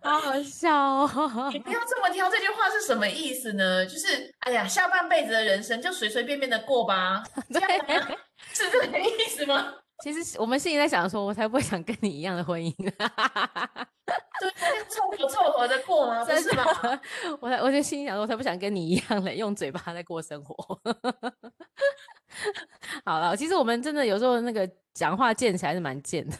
好好笑哦！你不要这么挑，这句话是什么意思呢？就是哎呀，下半辈子的人生就随随便便的过吧，这样吗？是这个意思吗？其实我们心里在想说，我才不会想跟你一样的婚姻，对，凑合凑合的过吗？真是吗？我才，我就心里想说，我才不想跟你一样嘞用嘴巴在过生活。好了，其实我们真的有时候那个讲话贱起来是蛮贱的。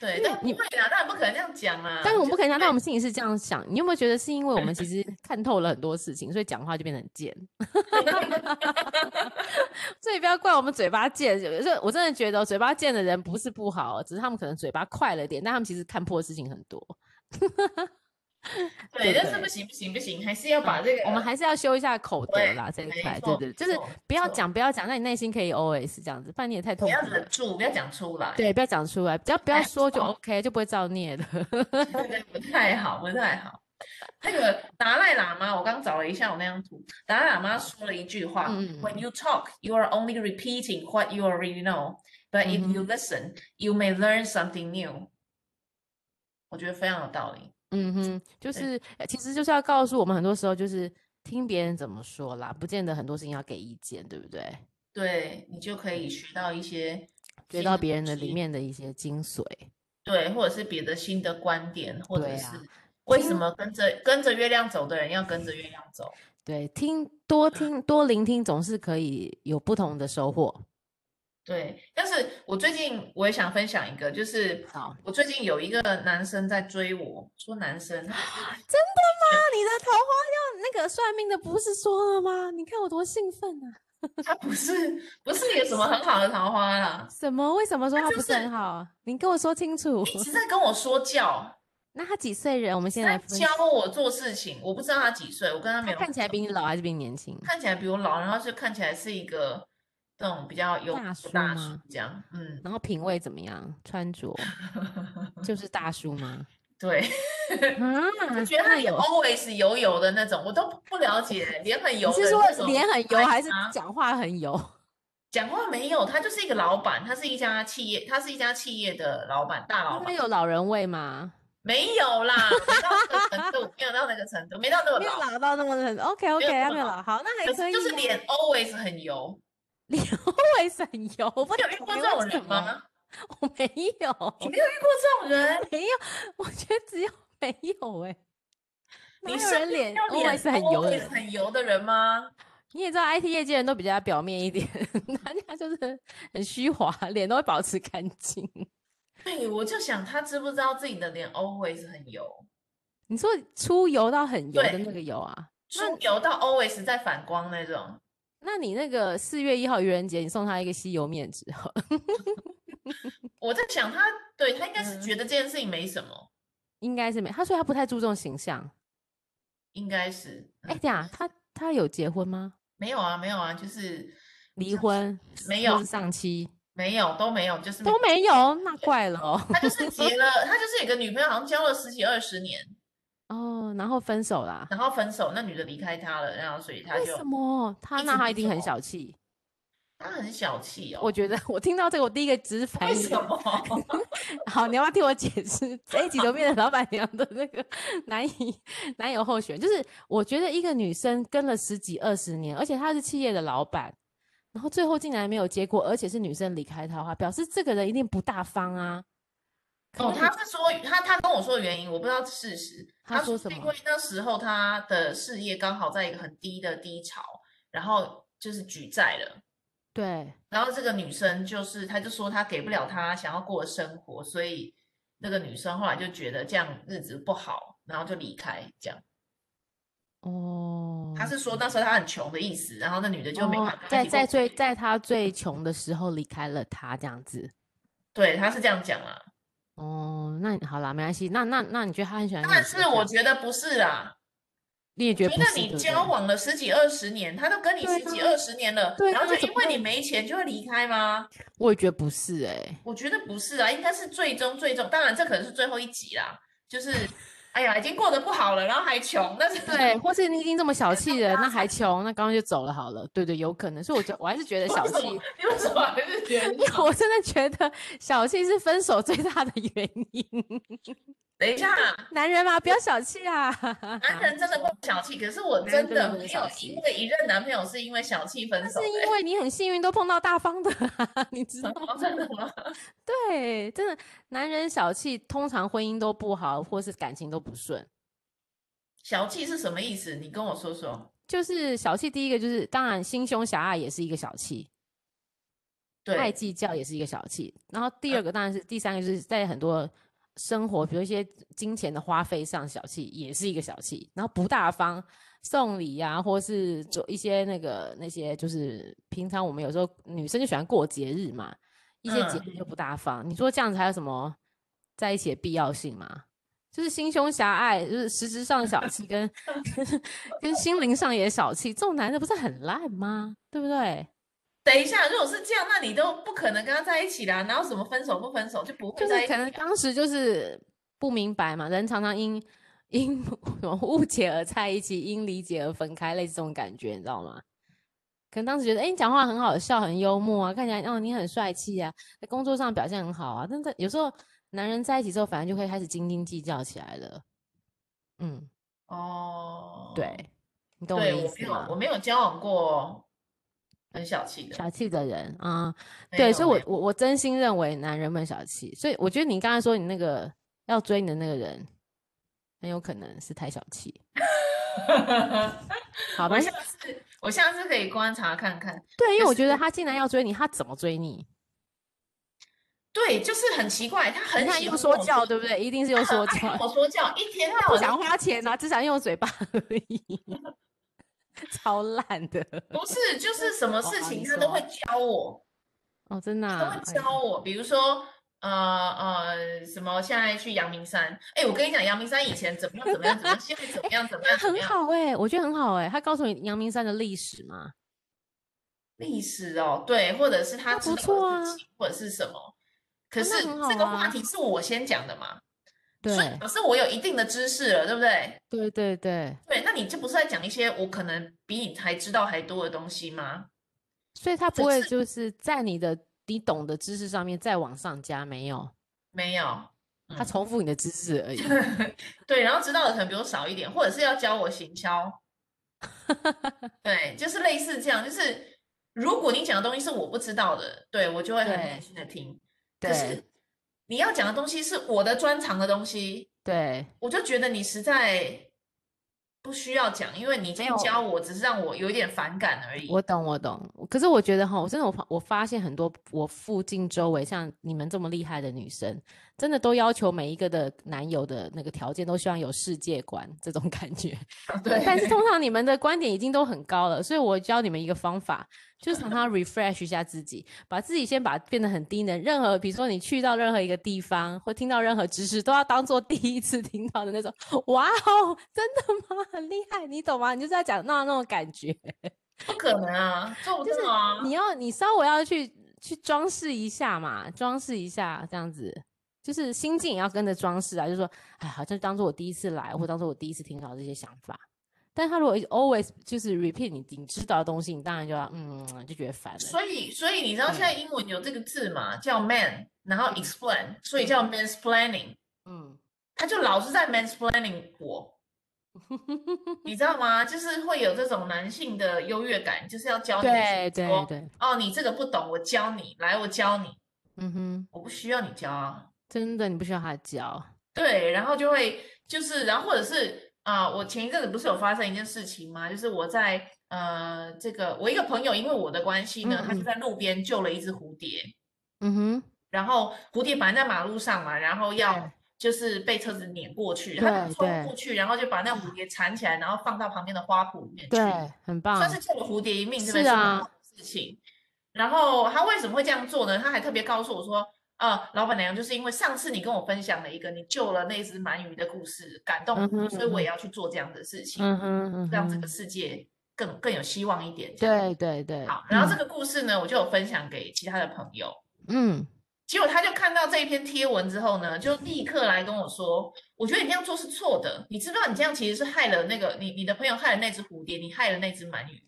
对，但你不会啊，当然不可能这样讲啊。但是我们不可能讲，但我们心里是这样想。你有没有觉得是因为我们其实看透了很多事情，所以讲话就变得很贱？所以不要怪我们嘴巴贱。有时候我真的觉得嘴巴贱的人不是不好，只是他们可能嘴巴快了点，但他们其实看破的事情很多。对，但是不行不行不行，还是要把这个，我们还是要修一下口德啦，这一块，对对，就是不要讲不要讲，那你内心可以 OS 这样子，不然你也太痛苦了。不要忍住，不要讲出来。对，不要讲出来，只要不要说就 OK，就不会造孽的。不太好，不太好。那个达赖喇嘛，我刚找了一下我那张图，达赖喇嘛说了一句话、嗯、：When you talk, you are only repeating what you already know. But if you listen, you may learn something new. 我觉得非常有道理。嗯哼，就是其实就是要告诉我们，很多时候就是听别人怎么说啦，不见得很多事情要给意见，对不对？对，你就可以学到一些，学到别人的里面的一些精髓。对，或者是别的新的观点，或者是。为什么跟着跟着月亮走的人要跟着月亮走？对，听多 听多聆听，总是可以有不同的收获。对，但是我最近我也想分享一个，就是我最近有一个男生在追我，说男生，真的吗？你的桃花要那个算命的不是说了吗？你看我多兴奋啊！他不是不是有什么很好的桃花啦？什么？为什么说他不是很好？你跟我说清楚。一直在跟我说教。那他几岁人？我们现在教我做事情，我不知道他几岁，我跟他没有。看起来比你老还是比你年轻？看起来比我老，然后就看起来是一个这种比较有大叔吗？这样，嗯。然后品味怎么样？穿着 就是大叔吗？对，啊，我觉得他有 always 油油的那种，我都不了解，脸很油。你是说脸很油，还是讲话很油？讲话没有，他就是一个老板，他是一家企业，他是一家企业的老板，大老板。他有老人味吗？没有啦，没到那个程度，没有到那个程度，没到那么老，老到那么程度。OK OK，还没有老，好，那还可以。就是脸 always 很油，脸 always 很油。我有遇过这种人吗？我没有，你没有遇过这种人？没有，我觉得只有没有哎。你是脸 always 很油的很油的人吗？你也知道，IT 业界人都比较表面一点，大家就是很虚华，脸都会保持干净。对，我就想他知不知道自己的脸 always 很油？你说出油到很油的那个油啊？出油到 always 在反光那种？那你那个四月一号愚人节，你送他一个吸油面纸？我在想他，对他应该是觉得这件事情没什么，嗯、应该是没。他说他不太注重形象，应该是。哎、嗯，这样他他有结婚吗？没有啊，没有啊，就是离婚，没有丧妻。没有，都没有，就是都没有，那怪了哦。他就是结了，他就是有个女朋友，好像交了十几二十年，哦，然后分手啦，然后分手，那女的离开他了，然后所以他就为什么？他那他一定很小气，他很小气哦。我觉得 我听到这个，我第一个直反应为什么？好，你要不要听我解释？这一集都变成老板娘的那个 男友男友候选，就是我觉得一个女生跟了十几二十年，而且她是企业的老板。然后最后竟然没有结果，而且是女生离开他的话，表示这个人一定不大方啊。哦，他是说他他跟我说的原因，我不知道事实。他说什么？因为那时候他的事业刚好在一个很低的低潮，然后就是举债了。对。然后这个女生就是，他就说他给不了他想要过的生活，所以那个女生后来就觉得这样日子不好，然后就离开这样。哦，他是说那时候他很穷的意思，然后那女的就没办法、哦、在在最在他最穷的时候离开了他这样子，对，他是这样讲啊。哦，那好啦，没关系。那那那你觉得他很喜欢？但是我觉得不是啦，你也觉得不是？那你交往了十几二十年，他都跟你十几二十年了，然后就因为你没钱就会离开吗？我也觉得不是哎、欸，我觉得不是啊，应该是最终最终，当然这可能是最后一集啦，就是。哎呀，已经过得不好了，然后还穷，那是对，或是你已经这么小气了，那还穷，那刚刚就走了好了。对对，有可能，所以我觉我还是觉得小气。你为什么还是觉得？因为我真的觉得小气是分手最大的原因。等一下，男人嘛，不要小气啊！男人真的不小气，可是我真的没有因为一任男朋友是因为小气分手。是因为你很幸运，都碰到大方的，你知道吗？真的吗？对，真的，男人小气，通常婚姻都不好，或是感情都不顺。小气是什么意思？你跟我说说。就是小气，第一个就是，当然心胸狭隘也是一个小气，对，爱计较也是一个小气。然后第二个当然是，第三个就是在很多。生活，比如一些金钱的花费上小气，也是一个小气。然后不大方送礼呀、啊，或是做一些那个那些，就是平常我们有时候女生就喜欢过节日嘛，一些节日就不大方。嗯、你说这样子还有什么在一起的必要性吗？就是心胸狭隘，就是实质上小气，跟 跟心灵上也小气，这种男的不是很烂吗？对不对？等一下，如果是这样，那你都不可能跟他在一起啦。然后什么分手不分手就不会在一起？就是可能当时就是不明白嘛。人常常因因误解而在一起，因理解而分开，类似这种感觉，你知道吗？可能当时觉得，哎、欸，你讲话很好笑，很幽默啊，看起来哦，你很帅气啊，在工作上表现很好啊。但是有时候男人在一起之后，反而就会开始斤斤计较起来了。嗯，哦，对，你懂我的意思吗？我没有，我没有交往过很小气的小气的人啊。对，所以我我我真心认为男人们小气，所以我觉得你刚才说你那个要追你的那个人，很有可能是太小气。好吧，我下次我下次可以观察看看。对，因为我觉得他竟然要追你，他怎么追你？对，就是很奇怪，他很喜欢说教，对不对？一定是又说教。我说教，一 天他不想花钱啊，只想用嘴巴而已，超烂的。不是，就是什么事情他都会教我。哦，真的，他会教我，比如说。呃呃，什么？现在去阳明山？哎、欸，我跟你讲，阳明山以前怎么样？怎么样？怎么样？现在怎么样？怎么样？很好哎、欸，我觉得很好哎、欸。他告诉你阳明山的历史吗？历史哦，对，或者是他知道的事情，啊、或者是什么？可是这个话题是我先讲的嘛？对，所以可是我有一定的知识了，对不对？对对对对，那你这不是在讲一些我可能比你还知道还多的东西吗？所以他不会就是在你的。你懂的知识上面再往上加没有？没有，嗯、他重复你的知识而已。对，然后知道的可能比我少一点，或者是要教我行销。对，就是类似这样。就是如果你讲的东西是我不知道的，对我就会很耐心的听。对，可是你要讲的东西是我的专长的东西，对，我就觉得你实在。不需要讲，因为你这样教我，只是让我有一点反感而已。我懂，我懂。可是我觉得哈，我真的我我发现很多我附近周围像你们这么厉害的女生，真的都要求每一个的男友的那个条件都希望有世界观这种感觉。对。但是通常你们的观点已经都很高了，所以我教你们一个方法。就是常常 refresh 一下自己，把自己先把变得很低能。任何比如说你去到任何一个地方，或听到任何知识，都要当做第一次听到的那种。哇哦，真的吗？很厉害，你懂吗？你就是要讲那那种感觉。不可能啊，做不到啊。就是你要你稍微要去去装饰一下嘛，装饰一下这样子，就是心境也要跟着装饰啊。就是说，哎，好像当做我第一次来，或当做我第一次听到这些想法。但他如果 always 就是 repeat 你你知道的东西，你当然就要嗯就觉得烦了。所以所以你知道现在英文有这个字嘛？嗯、叫 man，然后 explain，所以叫 mansplaining。嗯，他就老是在 mansplaining 我，你知道吗？就是会有这种男性的优越感，就是要教你。对对对。哦，你这个不懂，我教你，来，我教你。嗯哼，我不需要你教啊，真的，你不需要他教。对，然后就会就是，然后或者是。啊，我前一阵子不是有发生一件事情吗？就是我在呃，这个我一个朋友因为我的关系呢，嗯嗯他就在路边救了一只蝴蝶。嗯哼。然后蝴蝶本来在马路上嘛，然后要就是被车子碾过去，他就冲过去，然后就把那蝴蝶缠起来，然后放到旁边的花圃里面去。对，很棒，算是救了蝴蝶一命，是啊，事情。然后他为什么会这样做呢？他还特别告诉我说。啊、呃，老板娘，就是因为上次你跟我分享了一个你救了那只鳗鱼的故事，感动，所以我也要去做这样的事情，嗯嗯嗯、让这个世界更更有希望一点。对对对。好，然后这个故事呢，嗯、我就有分享给其他的朋友。嗯。结果他就看到这一篇贴文之后呢，就立刻来跟我说：“我觉得你这样做是错的，你知不知道你这样其实是害了那个你你的朋友害了那只蝴蝶，你害了那只鳗鱼。”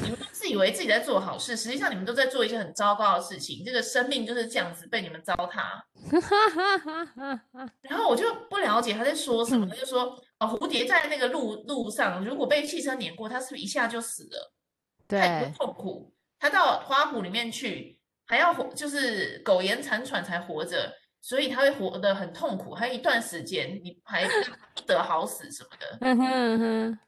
你们自以为自己在做好事，实际上你们都在做一些很糟糕的事情。这个生命就是这样子被你们糟蹋。然后我就不了解他在说什么，他就说：哦，蝴蝶在那个路路上，如果被汽车碾过，它是不是一下就死了？对，很痛苦。它到花圃里面去，还要活，就是苟延残喘才活着，所以它会活得很痛苦。还有一段时间，你还不得好死什么的。嗯哼嗯哼。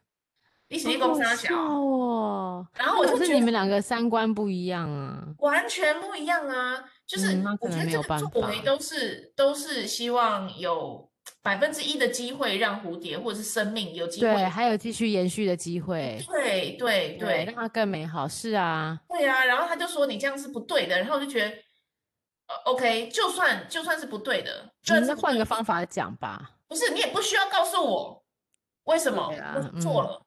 一起立功三小哦，然后我就觉得你们两个三观不一样啊，完全不一样啊！就是我觉得这个作为都是都是希望有百分之一的机会让蝴蝶或者是生命有机会，对，还有继续延续的机会，对对对，让它更美好。是啊，对啊。然后他就说你这样是不对的，然后我就觉得，呃，OK，就算就算是不对的，那再换个方法讲吧。不是，你也不需要告诉我为什么我错了。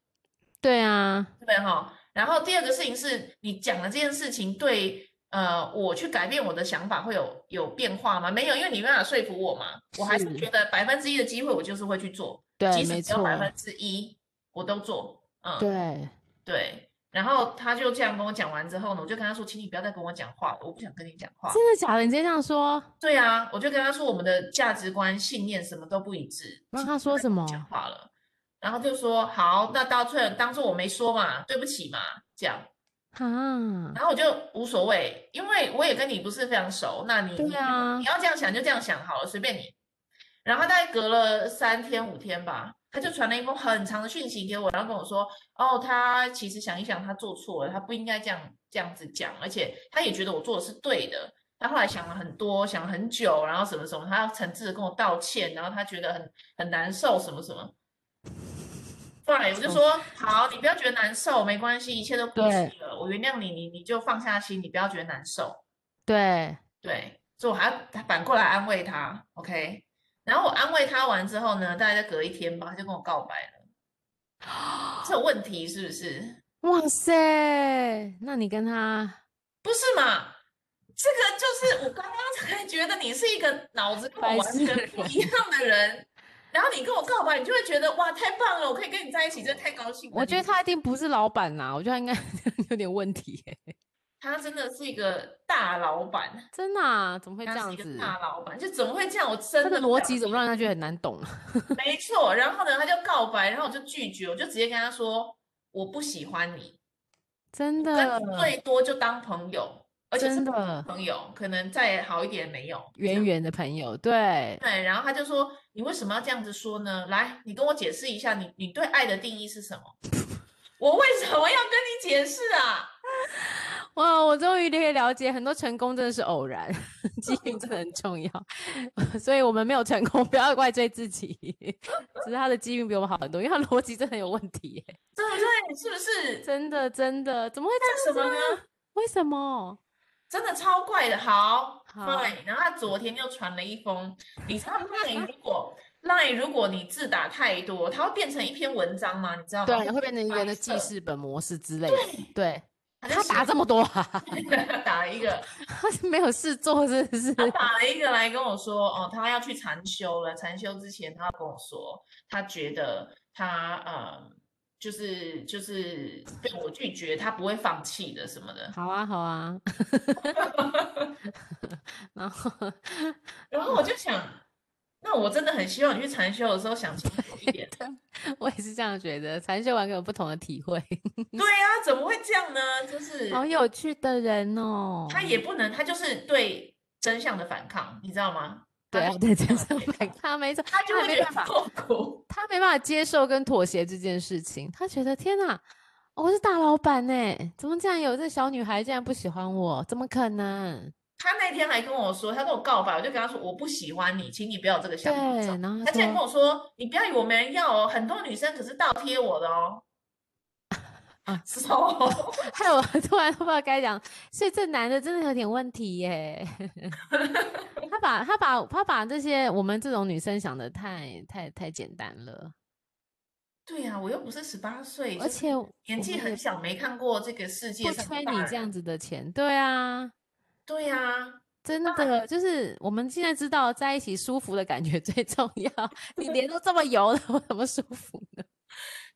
对啊，对哈。然后第二个事情是你讲的这件事情对呃，我去改变我的想法会有有变化吗？没有，因为你没办法说服我嘛。我还是觉得百分之一的机会，我就是会去做。对，即使只有百分之一，我都做。嗯，对对。然后他就这样跟我讲完之后呢，我就跟他说：“请你不要再跟我讲话了，我不想跟你讲话。”真的假的？你直接这样说？对啊，我就跟他说我们的价值观、信念什么都不一致。那他说什么？讲话了，然后就说：“好，那到最后当做我没说嘛，对不起嘛，这样。”啊，然后我就无所谓，因为我也跟你不是非常熟，那你对啊，你要这样想就这样想好了，随便你。然后大概隔了三天五天吧。他就传了一封很长的讯息给我，然后跟我说：“哦，他其实想一想，他做错了，他不应该这样这样子讲，而且他也觉得我做的是对的。他后来想了很多，想了很久，然后什么什么，他要诚挚的跟我道歉，然后他觉得很很难受，什么什么。后来我就说：好，你不要觉得难受，没关系，一切都过去了，我原谅你，你你就放下心，你不要觉得难受。对对，所以我还要反过来安慰他，OK。”然后我安慰他完之后呢，大概再隔一天吧，他就跟我告白了。这有问题是不是？哇塞，那你跟他不是嘛？这个就是我刚刚才觉得你是一个脑子跟我完全不一样的人，然后你跟我告白，你就会觉得哇，太棒了，我可以跟你在一起，真的太高兴了。我觉得他一定不是老板呐，我觉得他应该有点问题。他真的是一个大老板，真的啊？怎么会这样子？大老板就怎么会这样？我真的逻辑怎么让他觉得很难懂？没错，然后呢，他就告白，然后我就拒绝，我就直接跟他说我不喜欢你，真的，最多就当朋友，而且是朋友，可能再好一点没有，远远的朋友，对对。然后他就说，你为什么要这样子说呢？来，你跟我解释一下，你你对爱的定义是什么？我为什么要跟你解释啊？哇！我终于可以了解，很多成功真的是偶然，机遇真的很重要，所以我们没有成功，不要怪罪自己，只是他的机遇比我们好很多，因为他逻辑真的有问题，对不对？是不是？真的真的，怎么会这样？什么呢？为什么？真的超怪的。好，对。然后他昨天又传了一封，你知道，LINE 如果 LINE 如果你字打太多，它会变成一篇文章吗？你知道吗？对，会变成一个人的记事本模式之类的，对。他打这么多啊？打了一个，他 没有事做，是不是？他打了一个来跟我说，哦，他要去禅修了。禅修之前，他要跟我说，他觉得他呃，就是就是被我拒绝，他不会放弃的什么的。好啊，好啊。然后，然后我就想。那我真的很希望你去禅修的时候想清楚一点。我也是这样觉得，禅修完全有不同的体会。对、啊，怎么会这样呢？就是好有趣的人哦。他也不能，他就是对真相的反抗，你知道吗？对啊，对真相反抗，没错，他就会没办法，他没办法接受跟妥协这件事情。他觉得天哪，我是大老板呢，怎么这样有这小女孩竟然不喜欢我？怎么可能？他那天还跟我说，他跟我告白，我就跟他说我不喜欢你，请你不要有这个想法。对，然后他竟然跟我说，你不要以为我没人要哦，很多女生可是倒贴我的哦。啊，是哦，害我 突然不知道该讲，所以这男的真的有点问题耶。他把他把他把这些我们这种女生想的太太太简单了。对呀、啊，我又不是十八岁，而且年纪很小，没看过这个世界上。不催你这样子的钱，对啊。对呀、啊，真的就是我们现在知道在一起舒服的感觉最重要。你脸都这么油了，我怎么舒服呢？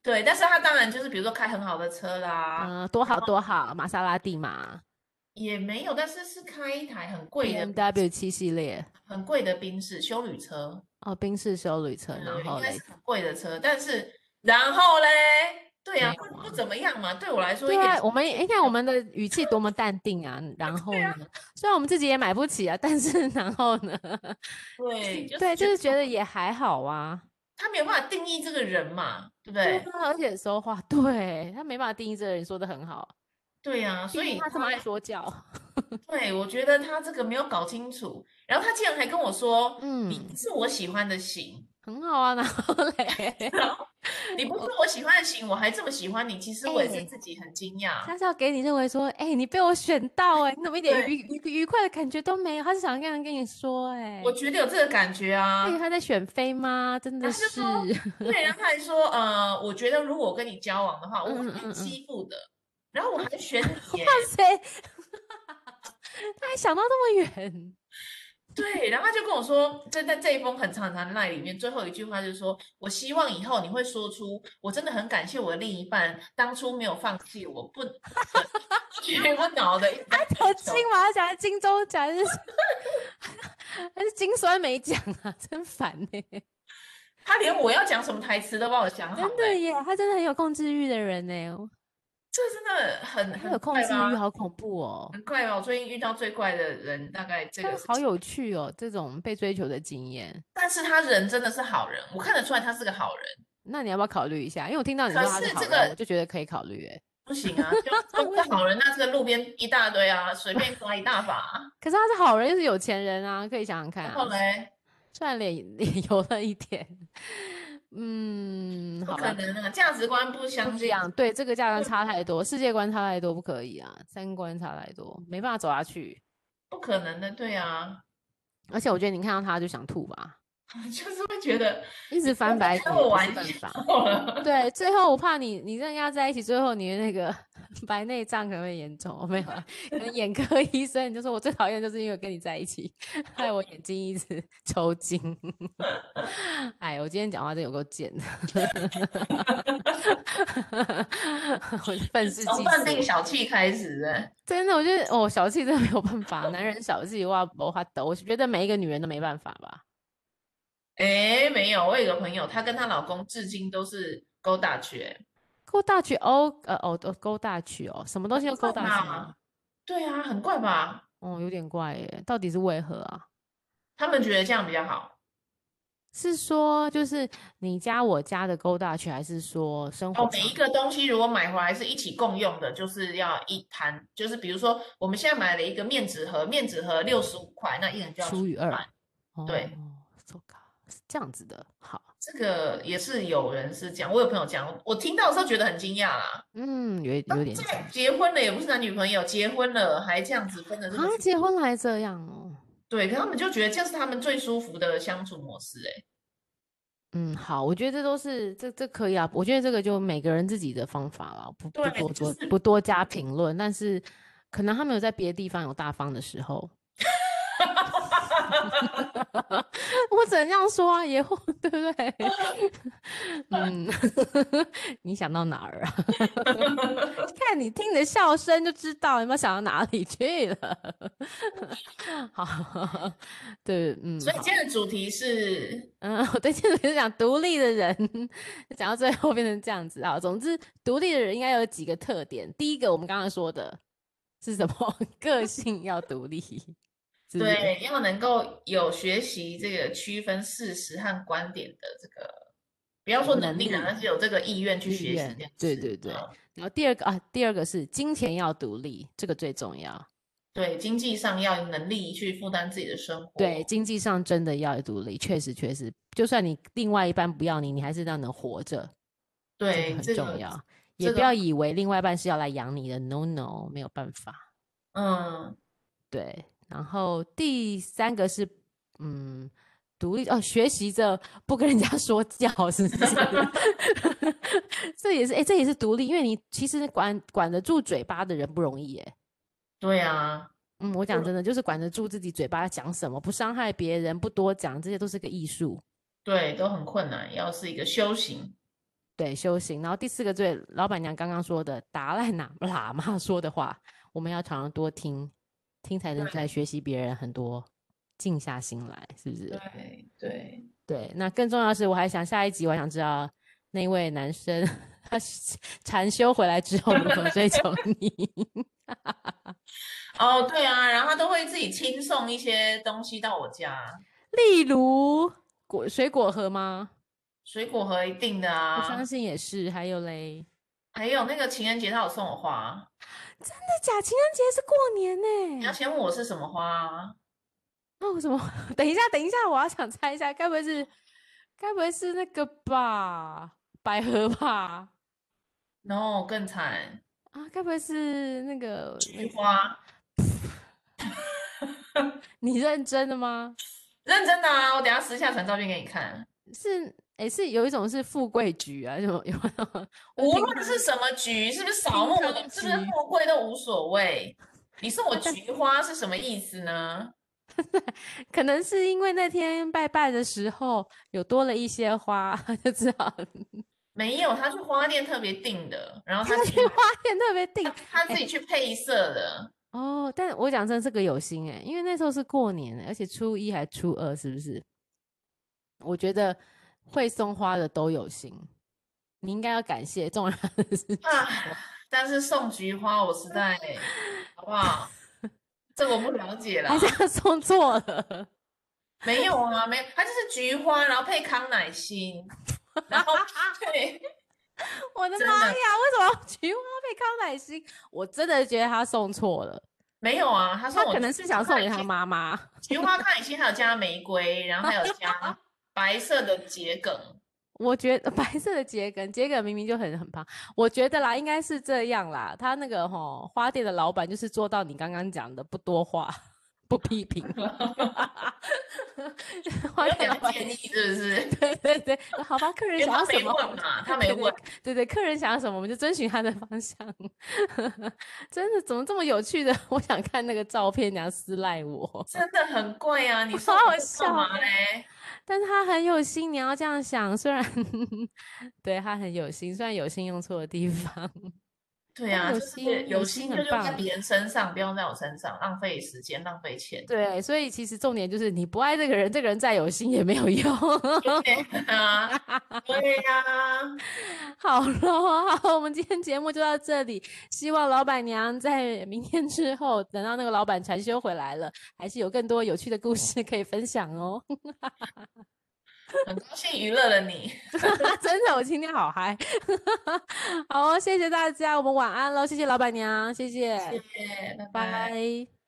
对，但是他当然就是比如说开很好的车啦，嗯，多好多好，玛莎拉蒂嘛，也没有，但是是开一台很贵的 BMW 七系列，很贵的宾士修旅车哦，宾士修旅车，然后嘞，很贵的车，但是然后嘞。对呀、啊，不不怎么样嘛，对我来说。对啊，我们你看我们的语气多么淡定啊，然后 呢，啊、虽然我们自己也买不起啊，但是 然后呢，对，就是、对，就是觉得也还好啊。他没有办法定义这个人嘛，对不对？对，而且说话，对他没办法定义这个人，说的很好。对呀、啊，所以他这么爱说教。对，我觉得他这个没有搞清楚，然后他竟然还跟我说，嗯，你是我喜欢的型。很好啊，然后嘞，你不是我喜欢的型，我还这么喜欢你，其实我也是自己很惊讶。他是要给你认为说，哎、欸，你被我选到、欸，哎，你怎么一点愉愉愉快的感觉都没有？他是想这样跟你说、欸，哎，我觉得有这个感觉啊。他在选妃吗？真的是。是 对，然后他还说，呃，我觉得如果我跟你交往的话，我会被欺负的。嗯嗯嗯，然后我还选你、欸，哇塞，他还想到这么远。对，然后他就跟我说，在在这一封很长很长的赖里面，最后一句话就是说，我希望以后你会说出，我真的很感谢我的另一半当初没有放弃我，不绝不挠的。他得金马奖、金钟奖还是还是金酸梅奖啊，真烦呢、欸。他连我要讲什么台词都帮我想好、欸。真的耶，他真的很有控制欲的人呢。这真的很很有控制欲，好恐怖哦！很怪哦？我最近遇到最怪的人，大概这个好有趣哦，这种被追求的经验。但是他人真的是好人，我看得出来他是个好人。那你要不要考虑一下？因为我听到你说他是好人，我就觉得可以考虑。哎，不行啊，就 不是好人，那这个路边一大堆啊，随便抓一大把。可是他是好人，又是有钱人啊，可以想想看啊。后来虽然脸脸油 了一点。嗯，好可能啊，价值观不相这样。对，这个价值观 差太多，世界观差太多，不可以啊，三观差太多，没办法走下去。不可能的，对啊。而且我觉得你看到他就想吐吧。就是会觉得 一直翻白眼，开我玩笑。对，最后我怕你，你跟人家在一起，最后你的那个 白内障可能会严重。我没有，可能眼科 医生你就说，我最讨厌就是因为跟你在一起，害我眼睛一直抽筋。哎，我今天讲话真有够贱的。我愤世嫉俗。从断定小气开始，真的，我觉得哦，小气真的没有办法。男人小气哇，我发抖。我觉得每一个女人都没办法吧。哎，没有，我有个朋友，她跟她老公至今都是勾大去，勾大曲哦，呃哦，哦勾大曲哦，什么东西都勾大曲吗？对啊，很怪吧？哦，有点怪耶，到底是为何啊？他们觉得这样比较好，是说就是你家我家的勾大曲，还是说生活？哦，每一个东西如果买回来是一起共用的，就是要一摊，就是比如说我们现在买了一个面纸盒，面纸盒六十五块，那一人就要除以二，对。哦是这样子的，好，这个也是有人是讲，我有朋友讲，我听到的时候觉得很惊讶啦。嗯，有有点。结婚了也不是男女朋友，结婚了还这样子分的是。啊，结婚了还这样哦。对，可他们就觉得这是他们最舒服的相处模式，哎。嗯，好，我觉得这都是这这可以啊，我觉得这个就每个人自己的方法了，不不多多不多加评论，但是可能他们有在别的地方有大方的时候。我只能这样说啊，以后对不对？嗯，你想到哪儿啊？看你听你的笑声就知道有没有想到哪里去了。好，对，嗯。所以今天的主题是，嗯，我对今天主题是讲独立的人，讲到最后变成这样子啊。总之，独立的人应该有几个特点。第一个，我们刚刚说的是什么？个性要独立。对，要能够有学习这个区分事实和观点的这个，不要说能力了，但是有这个意愿去学习。对对对。然后第二个啊，第二个是金钱要独立，这个最重要。对，经济上要有能力去负担自己的生活。对，经济上真的要独立，确实确实，就算你另外一半不要你，你还是要能活着。对，这个很重要。也不要以为另外一半是要来养你的，no no，没有办法。嗯，对。然后第三个是，嗯，独立哦，学习着不跟人家说教，是不是？这也是哎，这也是独立，因为你其实管管得住嘴巴的人不容易耶。对啊，嗯，我讲真的，就是管得住自己嘴巴讲什么，不伤害别人，不多讲，这些都是个艺术。对，都很困难，要是一个修行。对，修行。然后第四个，最老板娘刚刚说的，达赖喇喇嘛说的话，我们要常常多听。听才能在学习别人很多，静下心来，是不是？对对对。那更重要的是，我还想下一集，我还想知道那位男生他禅修回来之后如何追求你。哦，对啊，然后他都会自己亲送一些东西到我家，例如果水果盒吗？水果盒一定的啊，我相信也是。还有嘞，还有那个情人节他有送我花。真的假？情人节是过年呢。你要先问我是什么花啊？哦，什么？等一下，等一下，我要想猜一下，该不会是，该不会是那个吧？百合吧？No，更惨啊！该不会是那个菊花？你认真的吗？认真的啊！我等下私下传照片给你看。是。哎，是有一种是富贵菊啊，有有无论是什么菊，是不是扫墓的，是不是富贵都无所谓。你送我 菊花是什么意思呢？可能是因为那天拜拜的时候有多了一些花，就知道。没有，他去花店特别订的，然后他去花店特别订，他，自己去配色的。欸、哦，但我讲真，这个有心哎，因为那时候是过年，而且初一还初二，是不是？我觉得会送花的都有心，你应该要感谢重要的是啊。但是送菊花，我实在 好不好？这个我不了解了，他送错了？没有啊，没有，他就是菊花，然后配康乃馨。然后对，我的妈呀！为什么要菊花配康乃馨？我真的觉得他送错了。没有啊，他说他可能是想送给他妈妈。菊花康乃馨还有加玫瑰，然后还有加白色的桔梗。我觉得 白色的桔梗，桔梗明明就很很胖。我觉得啦，应该是这样啦。他那个吼花店的老板就是做到你刚刚讲的不多话。不批评 花店的建议是不是？对对对，好吧，客人想要什么？他没问嘛，他没问。对对，客人想要什么，我们就遵循他的方向。真的，怎么这么有趣的？我想看那个照片，你要私赖我。真的很贵啊！你说好好笑吗嘞？但是他很有心，你要这样想。虽然 对他很有心，虽然有心用错的地方。对啊，有心有心就用在别人身上，不用在我身上，浪费时间，浪费钱。对，所以其实重点就是你不爱这个人，这个人再有心也没有用。对啊，对呀。好了，好，我们今天节目就到这里。希望老板娘在明天之后，等到那个老板禅修回来了，还是有更多有趣的故事可以分享哦。很高兴娱乐了你，真的，我今天好嗨。好，谢谢大家，我们晚安喽，谢谢老板娘，谢谢，谢谢，拜拜。拜拜。